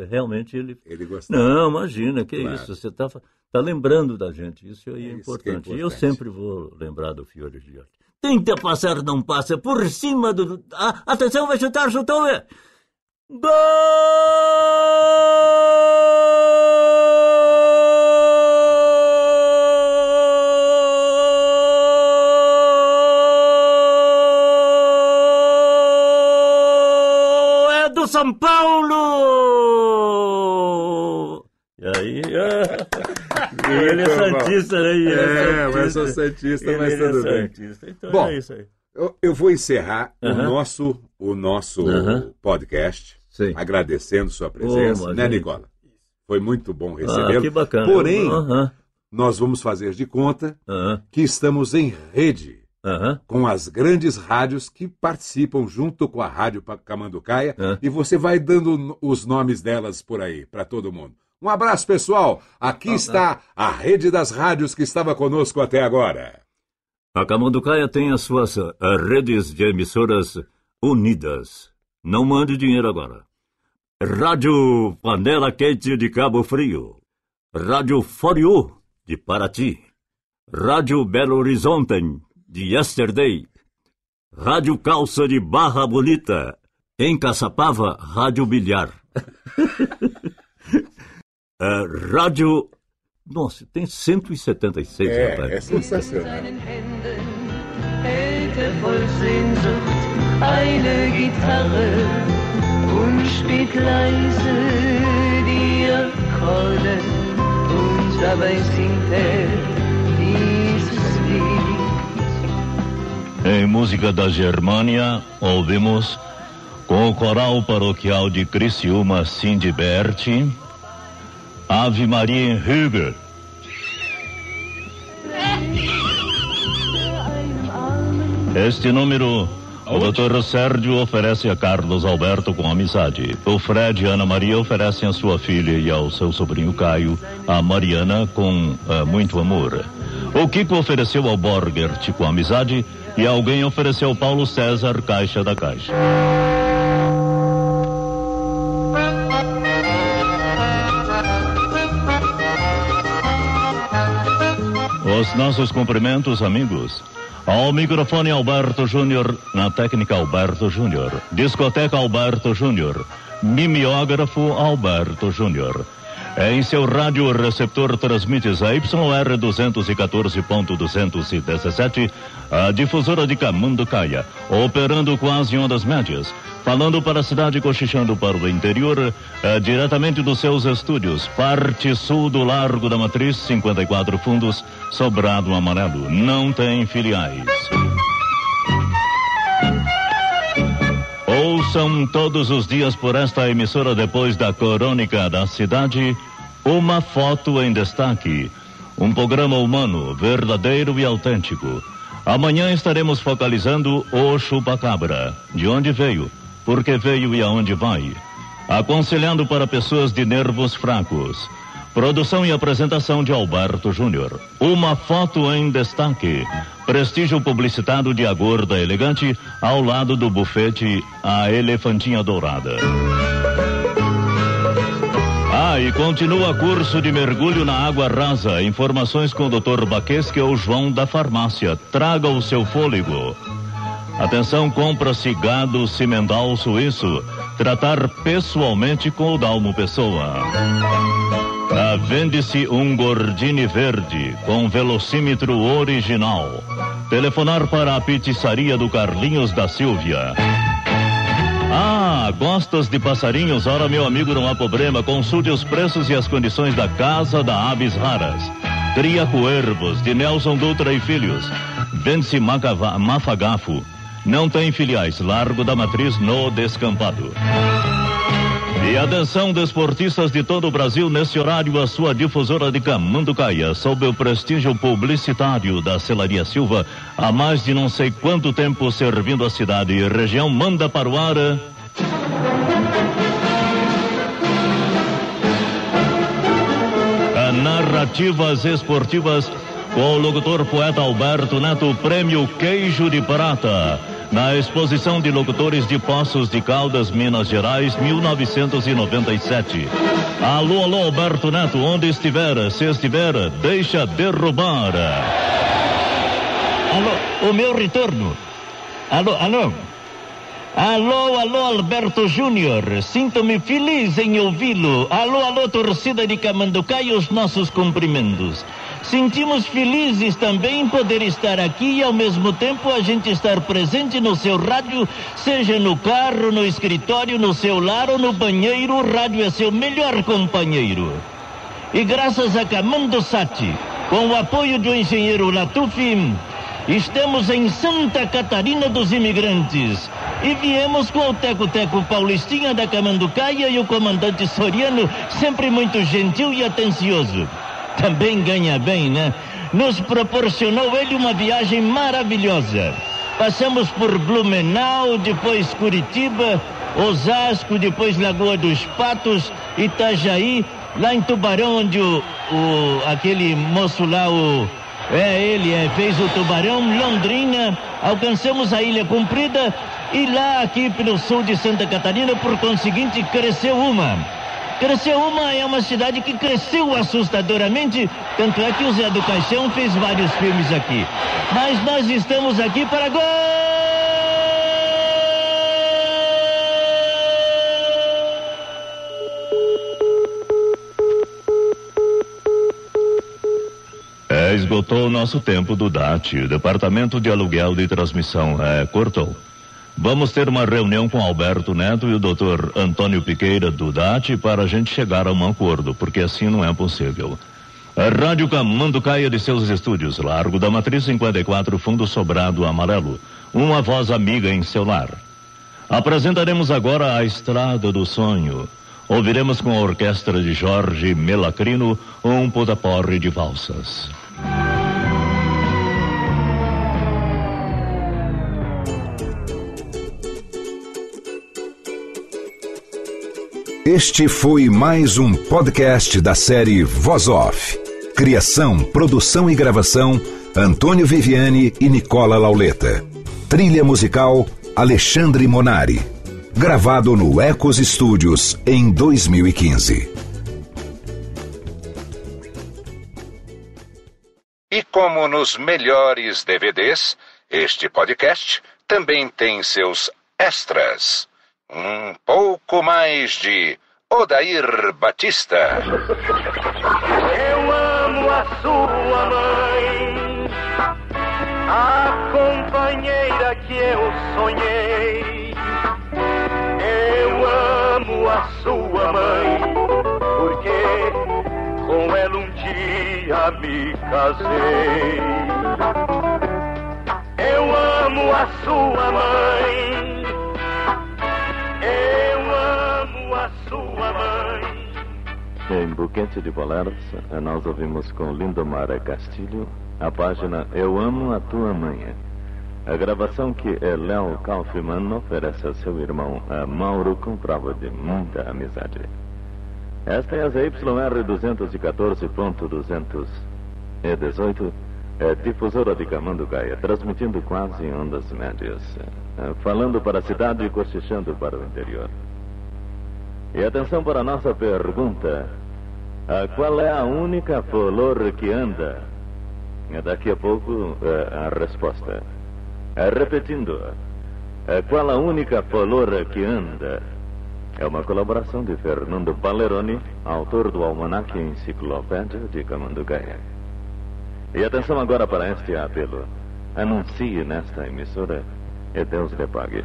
Realmente ele. Ele gostava. Não, imagina, que claro. isso. Você está tá lembrando da gente. Isso aí é, é importante. É importante. E eu sempre vou lembrar do Fiore Gilhote. Tenta passar, não passa. Por cima do. Ah, atenção, vai chutar, chutou. Gol! Santista, né? Ele é, é mas eu sou Santista, mas tudo é bem. Santista. Então Bom, é isso aí. Eu, eu vou encerrar uh -huh. o nosso, o nosso uh -huh. podcast Sim. agradecendo sua presença, oh, né, Nicola? Foi muito bom recebê-lo. Ah, que bacana. Porém, uh -huh. nós vamos fazer de conta que estamos em rede com as grandes rádios que participam junto com a Rádio Camanducaia e você vai dando os nomes delas por aí para todo mundo. Um abraço, pessoal. Aqui está a rede das rádios que estava conosco até agora. A Camanducaia tem as suas uh, redes de emissoras unidas. Não mande dinheiro agora. Rádio Panela Quente de Cabo Frio. Rádio Foriú de Paraty. Rádio Belo Horizonte de Yesterday. Rádio Calça de Barra Bonita. Em Caçapava, Rádio Bilhar. Uh, rádio. Nossa, tem 176, é, rapaz. É sensacional. eine Gitarre und spielt leise die Akkorde und dabei singt er dieses Lied. Em música da Germânia, ouvimos com o coral paroquial de Criciúma Cindy Berti, Ave Maria em Hügel. Este número o Dr. Sérgio oferece a Carlos Alberto com amizade. O Fred e Ana Maria oferecem a sua filha e ao seu sobrinho Caio, a Mariana, com uh, muito amor. O Kiko ofereceu ao Borgert com amizade e alguém ofereceu ao Paulo César Caixa da Caixa. Os nossos cumprimentos, amigos. Ao microfone Alberto Júnior, na técnica Alberto Júnior. Discoteca Alberto Júnior. Mimeógrafo Alberto Júnior. Em seu rádio receptor transmite a YR 214.217, a difusora de Camanducaia, operando quase ondas médias falando para a cidade cochichando para o interior, é, diretamente dos seus estúdios, parte sul do Largo da Matriz, 54 fundos, sobrado amarelo, não tem filiais. Ouçam todos os dias por esta emissora depois da Crônica da Cidade, uma foto em destaque. Um programa humano, verdadeiro e autêntico. Amanhã estaremos focalizando o chupacabra. De onde veio, por que veio e aonde vai. Aconselhando para pessoas de nervos fracos. Produção e apresentação de Alberto Júnior. Uma foto em destaque. Prestígio publicitado de Agorda Elegante ao lado do bufete A Elefantinha Dourada. Ah, e continua curso de mergulho na água rasa. Informações com o Dr. Baquesque ou João da Farmácia. Traga o seu fôlego. Atenção, compra-se gado cimental suíço. Tratar pessoalmente com o Dalmo Pessoa. Ah, Vende-se um Gordini verde com velocímetro original. Telefonar para a pizzaria do Carlinhos da Silvia. Ah, gostas de passarinhos? Ora, meu amigo, não há problema. Consulte os preços e as condições da Casa da Aves Raras. Cria Coervos, de Nelson Dutra e Filhos. Vende-se Mafagafo. Não tem filiais. Largo da Matriz no Descampado. E atenção, desportistas de todo o Brasil, nesse horário, a sua difusora de Camanducaia, sob o prestígio publicitário da Celaria Silva, há mais de não sei quanto tempo servindo a cidade e região, manda para o ar. Narrativas esportivas com o locutor poeta Alberto Neto, prêmio Queijo de Prata na exposição de locutores de Poços de Caldas, Minas Gerais, 1997. Alô, alô, Alberto Neto, onde estiver, se estiver, deixa derrubar. Alô, o meu retorno. Alô, alô. Alô, alô, Alberto Júnior. Sinto-me feliz em ouvi-lo. Alô, alô, torcida de Camanducaia, os nossos cumprimentos. Sentimos felizes também em poder estar aqui e ao mesmo tempo a gente estar presente no seu rádio, seja no carro, no escritório, no seu lar ou no banheiro, o rádio é seu melhor companheiro. E graças a Camando Sati, com o apoio do engenheiro Latufi, estamos em Santa Catarina dos Imigrantes. E viemos com o Teco Teco Paulistinha da Camanducaia e o comandante Soriano, sempre muito gentil e atencioso também ganha bem, né? Nos proporcionou ele uma viagem maravilhosa. Passamos por Blumenau, depois Curitiba, Osasco, depois Lagoa dos Patos, Itajaí, lá em Tubarão, onde o, o aquele moço lá, o é ele, é, fez o Tubarão, Londrina, alcançamos a Ilha Comprida e lá aqui pelo sul de Santa Catarina, por conseguinte, cresceu uma. Cresceu uma é uma cidade que cresceu assustadoramente, tanto é que o Zé do Caixão fez vários filmes aqui. Mas nós estamos aqui para gol! É, esgotou o nosso tempo do DAT, Departamento de Aluguel de Transmissão. É, cortou. Vamos ter uma reunião com Alberto Neto e o doutor Antônio Piqueira do DAT para a gente chegar a um acordo, porque assim não é possível. A Rádio Camando Caia de seus estúdios, Largo da Matriz 54, Fundo Sobrado Amarelo. Uma voz amiga em seu lar. Apresentaremos agora a Estrada do Sonho. Ouviremos com a orquestra de Jorge Melacrino um podaporre de valsas. Este foi mais um podcast da série Voz Off. Criação, produção e gravação: Antônio Viviane e Nicola Lauleta. Trilha musical: Alexandre Monari. Gravado no Ecos Studios em 2015. E como nos melhores DVDs, este podcast também tem seus extras um pouco mais de Odair Batista. Eu amo a sua mãe, a companheira que eu sonhei. Eu amo a sua mãe, porque com ela um dia me casei. Eu amo a sua mãe Em Buquete de Boleros, nós ouvimos com Lindomar Castilho a página Eu Amo a Tua Mãe. A gravação que Léo Kaufmann oferece a seu irmão a Mauro com prova de muita amizade. Esta é a ZYR 214.218, é difusora de Camanducaia, transmitindo quase em ondas médias, falando para a cidade e cochichando para o interior. E atenção para a nossa pergunta. Ah, qual é a única flor que anda? Daqui a pouco ah, a resposta. Ah, repetindo. Qual a única flor que anda? É uma colaboração de Fernando Paleroni, autor do Almanac Enciclopédia de Camanducaia. E atenção agora para este apelo. Anuncie nesta emissora e Deus lhe pague.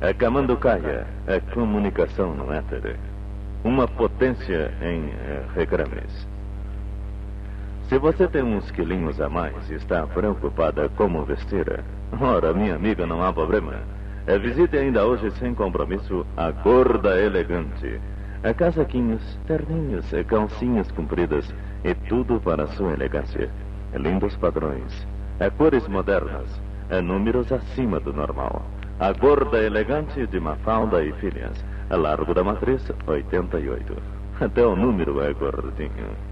A Camanducaia é comunicação no éter uma potência em eh, recrames. Se você tem uns quilinhos a mais e está preocupada como vestir, ora, minha amiga, não há problema. É, visite ainda hoje sem compromisso a Gorda Elegante. É casaquinhos, terninhos, calcinhas compridas e tudo para a sua elegância. É lindos padrões, é cores modernas, é números acima do normal. A Gorda Elegante de Mafalda e Filhas Largo da Matriz, 88. Até o número é gordinho.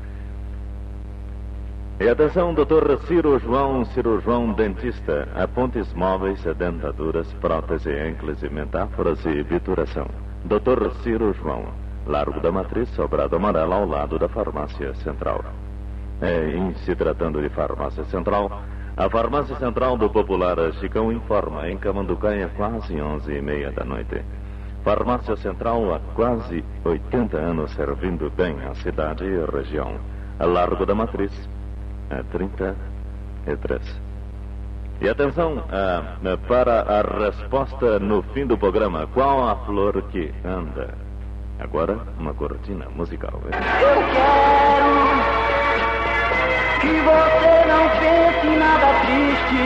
E atenção, doutor Ciro João, cirurgião dentista, apontes móveis, dentaduras, prótese, encles e metáforas e bituração. Doutor Ciro João, Largo da Matriz, Sobrado Amarelo, ao lado da Farmácia Central. É, em se tratando de Farmácia Central, a Farmácia Central do Popular Chicão informa em Camanducaia quase onze e meia da noite. Farmácia Central há quase 80 anos servindo bem a cidade e a região. A Largo da Matriz, a 33. E atenção uh, para a resposta no fim do programa. Qual a flor que anda? Agora, uma cortina musical. Eu quero que você não pense nada triste,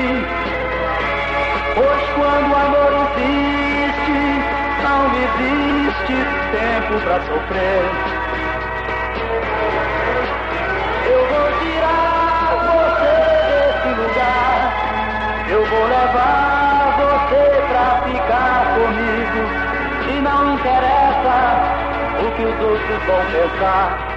pois quando o amor existe não existe tempo pra sofrer. Eu vou tirar você desse lugar. Eu vou levar você pra ficar comigo. E não interessa o que os outros vão pensar.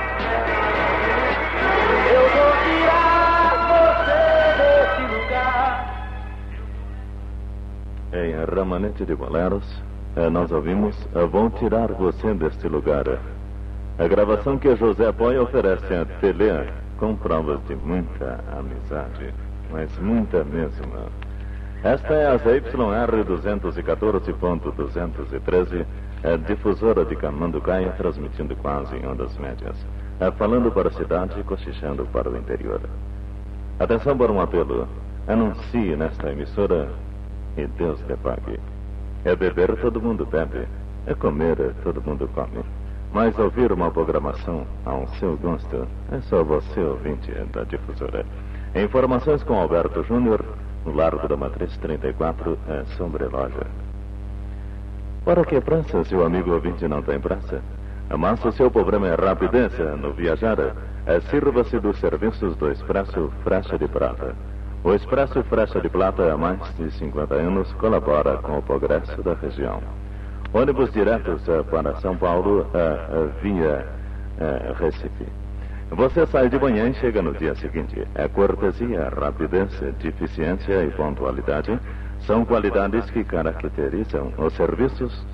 Em Ramanete de Boleros, é, nós ouvimos Vão Tirar Você deste Lugar. A gravação que José Poi oferece a Tele com provas de muita amizade, mas muita mesmo. Esta é a ZYR 214.213, é difusora de Camanducaia, transmitindo quase em ondas médias, é falando para a cidade e cochichando para o interior. Atenção para um apelo. Anuncie nesta emissora e Deus lhe pague. É beber, todo mundo bebe. É comer, todo mundo come. Mas ouvir uma programação ao seu gosto é só você, ouvinte da difusora. Informações com Alberto Júnior, no Largo da Matriz 34, é Sombreloja. Para que se o amigo ouvinte não tem pressa? Mas o seu problema é rapidez no viajar, é, sirva-se dos serviços do Expresso Frecha de Prata. O Expresso Frecha de Plata há mais de 50 anos colabora com o progresso da região. Ônibus diretos para São Paulo via uh, Recife. Você sai de manhã e chega no dia seguinte. É cortesia, rapidez, eficiência e pontualidade são qualidades que caracterizam os serviços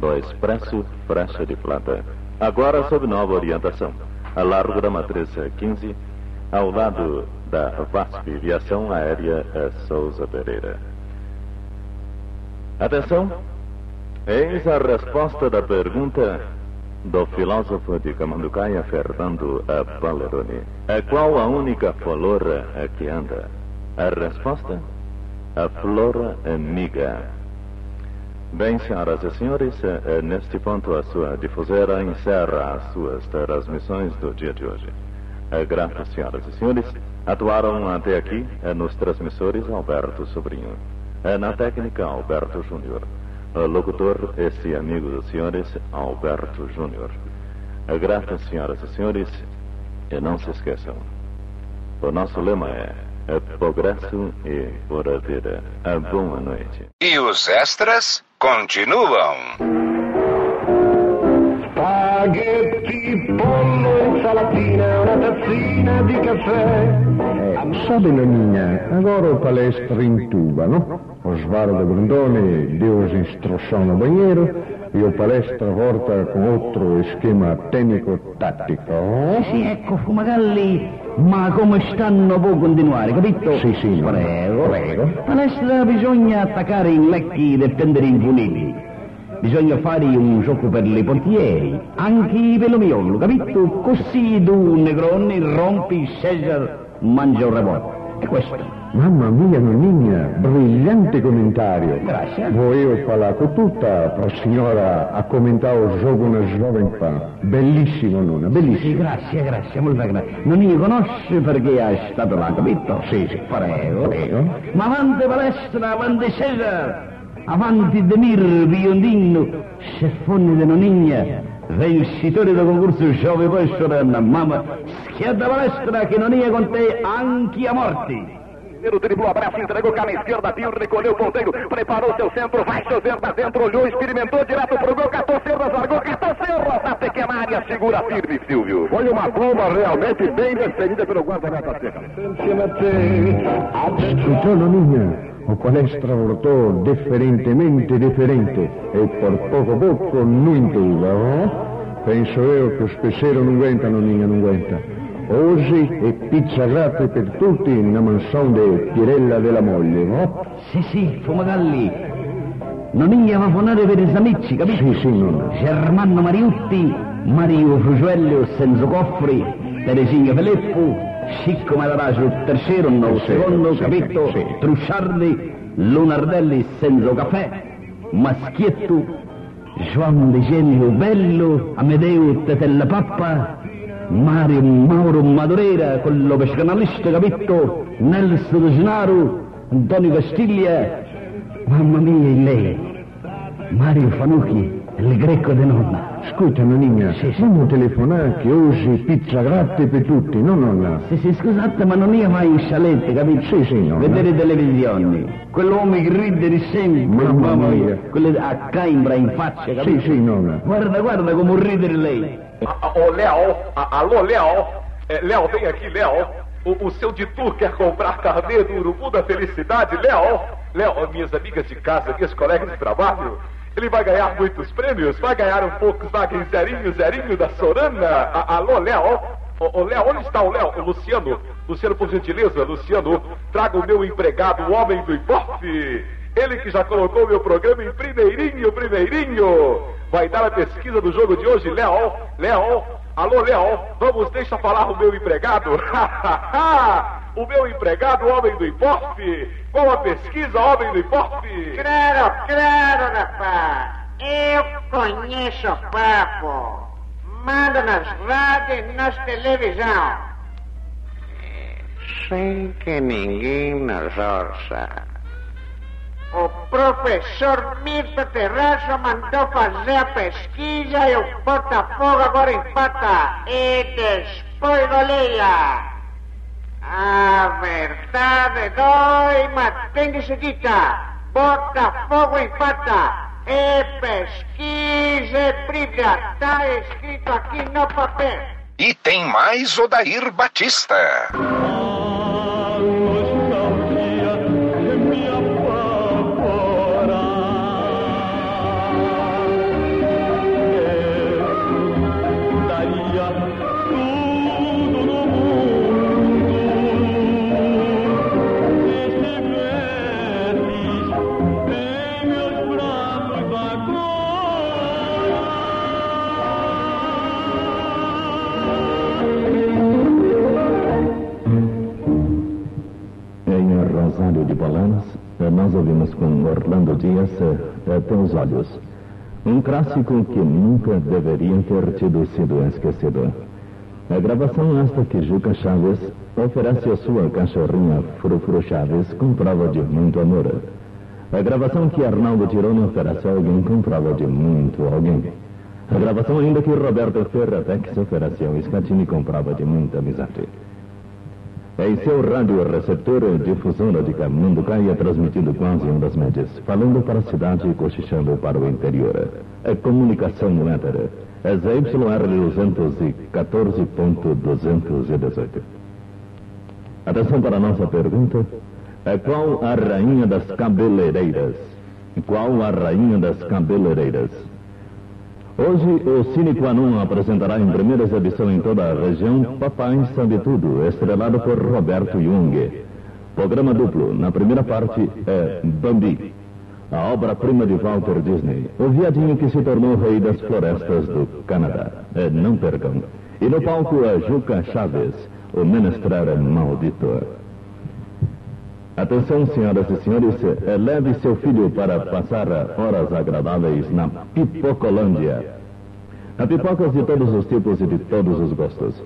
do Expresso Frecha de Plata. Agora sob nova orientação. A largo da Matriz 15, ao lado da VASP Viação Aérea Souza Pereira. Atenção! Eis a resposta da pergunta do filósofo de Camanducaia, Fernando Paleroni. É qual a única flor que anda? A resposta? A flor amiga. Bem, senhoras e senhores, neste ponto a sua difusora encerra as suas transmissões do dia de hoje. Graças, senhoras e senhores. Atuaram até aqui eh, nos transmissores Alberto Sobrinho. Eh, na técnica, Alberto Júnior. Locutor, esse amigo dos senhores, Alberto Júnior. Graças, senhoras e senhores, e não se esqueçam. O nosso lema é, é progresso e oradeira. A boa noite. E os extras continuam. Spaghetti, pollo, insalatina, una tazzina di caffè. Eh, sabe, Naninha, agora o palestra em tuba, não? Osvaldo Grandone deu-os instrução no banheiro e o palestra volta com outro esquema tecnico-tattico. Sì, sì, ecco, Fumagalli, ma come stanno può continuare, capito? Sì, sì. Prego. Prego. Palestra bisogna attaccare in lecchi e prendere in funili. Bisogna fare un gioco per le portieri, anche per lo miolo, capito? Così tu, negrone, rompi, Cesar, mangia un rebote. E questo. Mamma mia, nonninha, brilhante comentário. Grazie. Vou eu falar com tutta para a senhora a comentar o jogo na Jovem Pan. Bellissimo, nonna, Sì, bellissimo. grazie, grazie, molto grazie. Non mi conosce perché è stato là, capito? Sì, sì. Prego. Prego. Ma avanti palestra, avanti Cesar, avanti Demir, Biondino, Ceffoni de Nonigna, vincitore del concorso Giove Pesce, mamma, schiada palestra che non è con te anche a morti. Primeiro driblou, abraço, entregou cá na esquerda, Pio recolheu o ponteiro, preparou seu centro, vai chover pra dentro, olhou, experimentou direto pro gol, catou Cerras, largou, catou Cerras na pequena área, segura firme, Silvio. Foi uma bomba realmente bem defendida pelo guarda-meta seca. Escutou, nonninha? o qual è stravoltò differentemente deferente e per poco poco non duda, no? Eh? Penso io che spessero non guenta, ventano nina non guenta. Osi e pizza gratte per tutti nella mansione di Pirella della moglie, no? Sì, sì, fumagalli. Non mi a fonare per i amici, capisci? Sì, sì, nonna. Germano Mariutti, Mario Fugiello senza coffri, Teresina Filippo, Scicco Matarasio il terzo, il secondo, sì, capito? sì. Trusciardi, Lunardelli senza caffè, Maschietto, Juan De Genio Bello, Amedeo Tetella Pappa, Mario Mauro Madureira, quello pescanalista, capito? Nelson Gennaro, Antonio Castiglia, mamma mia, e lei, Mario Fanucchi, il greco di nonna. Ascolta, nonninha, vamos telefonare che oggi pizza gratis per tutti, no nonna? Sì, sì, scusate, ma non io vai in salette, capito? Sì, sì, nonna. Vedere televisioni. Quell'uomo che ride di sempre, Mamma mia. Quelle a caimbra in faccia, capito? Sì, sì, nonna. Guarda, guarda come ridere lei. Ô, Léo, a- alô, Léo, É, Léo, vem aqui, Léo. O, o seu Ditu quer comprar carnê do Urubu da Felicidade, Léo. Léo, minhas amigas de casa, minhas colegas de trabalho, ele vai ganhar muitos prêmios, vai ganhar um Volkswagen zerinho, zerinho da Sorana. A- alô, Léo. Ô, Léo, onde está o Léo? O Luciano. Luciano, por gentileza, Luciano, traga o meu empregado, o homem do Ibope. Ele que já colocou meu programa em primeirinho, primeirinho. Vai dar a pesquisa do jogo de hoje, Léo. Léo, alô, Léo, vamos, deixa falar o meu empregado. o meu empregado, o homem do Ibope. Qual a pesquisa, homem do Ibope? Claro, claro, rapaz. Eu conheço o papo. Mando nas rádios e nas televisão. Sem que ninguém nos ouça. O professor Mirta Terraço mandou fazer a pesquisa e o Botafogo agora empata. E depois goleia. A verdade dói, mas tem que ser dita. Botafogo empata. É pesquisa, é brilha. Está escrito aqui no papel. E tem mais Odair Batista. Nós ouvimos com Orlando Dias eh, Teus Olhos. Um clássico que nunca deveria ter tido sido esquecido. A gravação esta que Juca Chaves oferece à sua cachorrinha Frufru Chaves com prova de muito amor. A gravação que Arnaldo Tironi oferece a alguém com prova de muito alguém. A gravação ainda que Roberto Ferratex oferece ao Scatini comprava de muita amizade. Em seu rádio receptor, difusora de Camanducaia transmitindo quase ondas médias, falando para a cidade e cochichando para o interior. A comunicação no éter. É ZYR 214.218. Atenção para a nossa pergunta. É qual a rainha das cabeleireiras? Qual a rainha das cabeleireiras? Hoje, o Cine Quanon apresentará em primeira exibição em toda a região Papai Sabe Tudo, estrelado por Roberto Jung. Programa duplo. Na primeira parte é Bambi, a obra-prima de Walter Disney, o viadinho que se tornou rei das florestas do Canadá. É, não percam. E no palco é Juca Chaves, o menestrar maldito. Atenção, senhoras e senhores, leve seu filho para passar horas agradáveis na Pipocolândia. Há pipocas de todos os tipos e de todos os gostos.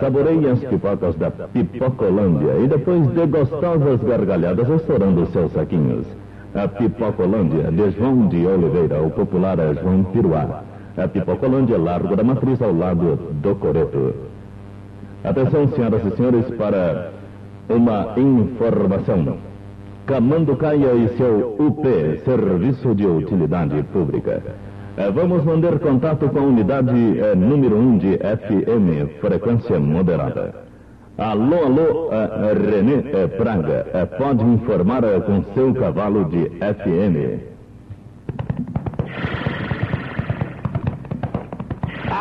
Saboreie as pipocas da Pipocolândia e depois dê gostosas gargalhadas estourando seus saquinhos. A Pipocolândia, de João de Oliveira, o popular é João Piruá. A Pipocolândia, Largo da Matriz, ao lado do Coreto. Atenção, senhoras e senhores, para uma informação. Camanducaia e seu UP, Serviço de Utilidade Pública. Eh, vamos manter contato com a unidade eh, número 1 um de FM, frequência moderada. Alô, alô, eh, René Praga, pode informar com seu cavalo de FM.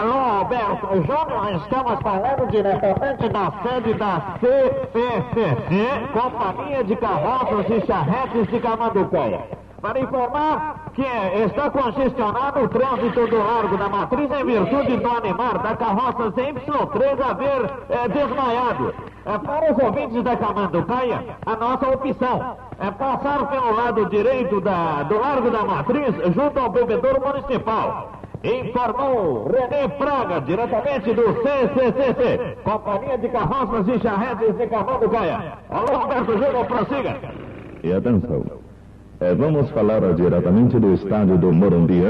Alô, Alberto Júnior, estamos falando diretamente da sede da CCCC, Companhia de Carroças e Charretes de Camanducaia. Para informar que está congestionado o trânsito do Largo da Matriz em virtude do animar da carroça Y3 haver é, desmaiado. É, para os ouvintes da Camanducaia, a nossa opção é passar pelo lado direito da, do Largo da Matriz junto ao bebedouro municipal informou René Praga, diretamente do CCCC, Companhia de Carroças e Charretes de Carvalho Gaia. Alô, Roberto Júnior, prossiga. E atenção, é, vamos falar diretamente do estádio do Morumbi,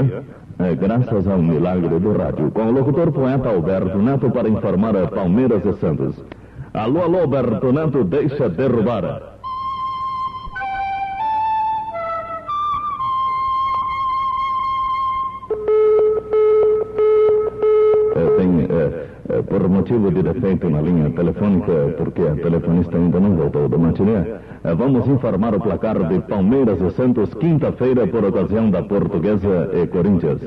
é, graças ao milagre do rádio, com o locutor poeta Alberto Neto para informar Palmeiras e Santos. Alô, alô, Alberto Neto, deixa derrubar. Motivo de defeito na linha telefônica, porque a telefonista ainda não voltou do matiné, eh, vamos informar o placar de Palmeiras e Santos quinta-feira por ocasião da Portuguesa e Corinthians.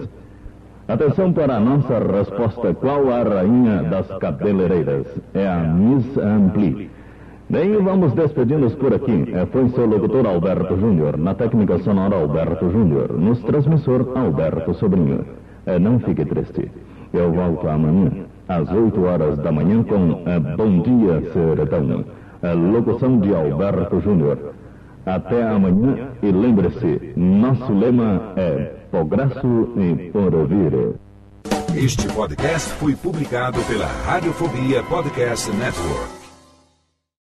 Atenção para a nossa resposta. Qual a rainha das cabeleireiras? É a Miss Ampli. Bem, vamos despedindo-nos por aqui. É, foi seu locutor Alberto Júnior, na técnica sonora Alberto Júnior, nos transmissor Alberto Sobrinho. É, não fique triste. Eu volto amanhã às 8 horas da manhã com Bom Dia Sertão, a locução de Alberto Júnior. Até amanhã e lembre-se, nosso lema é Progresso e Por Ouvir. Este podcast foi publicado pela Radiofobia Podcast Network.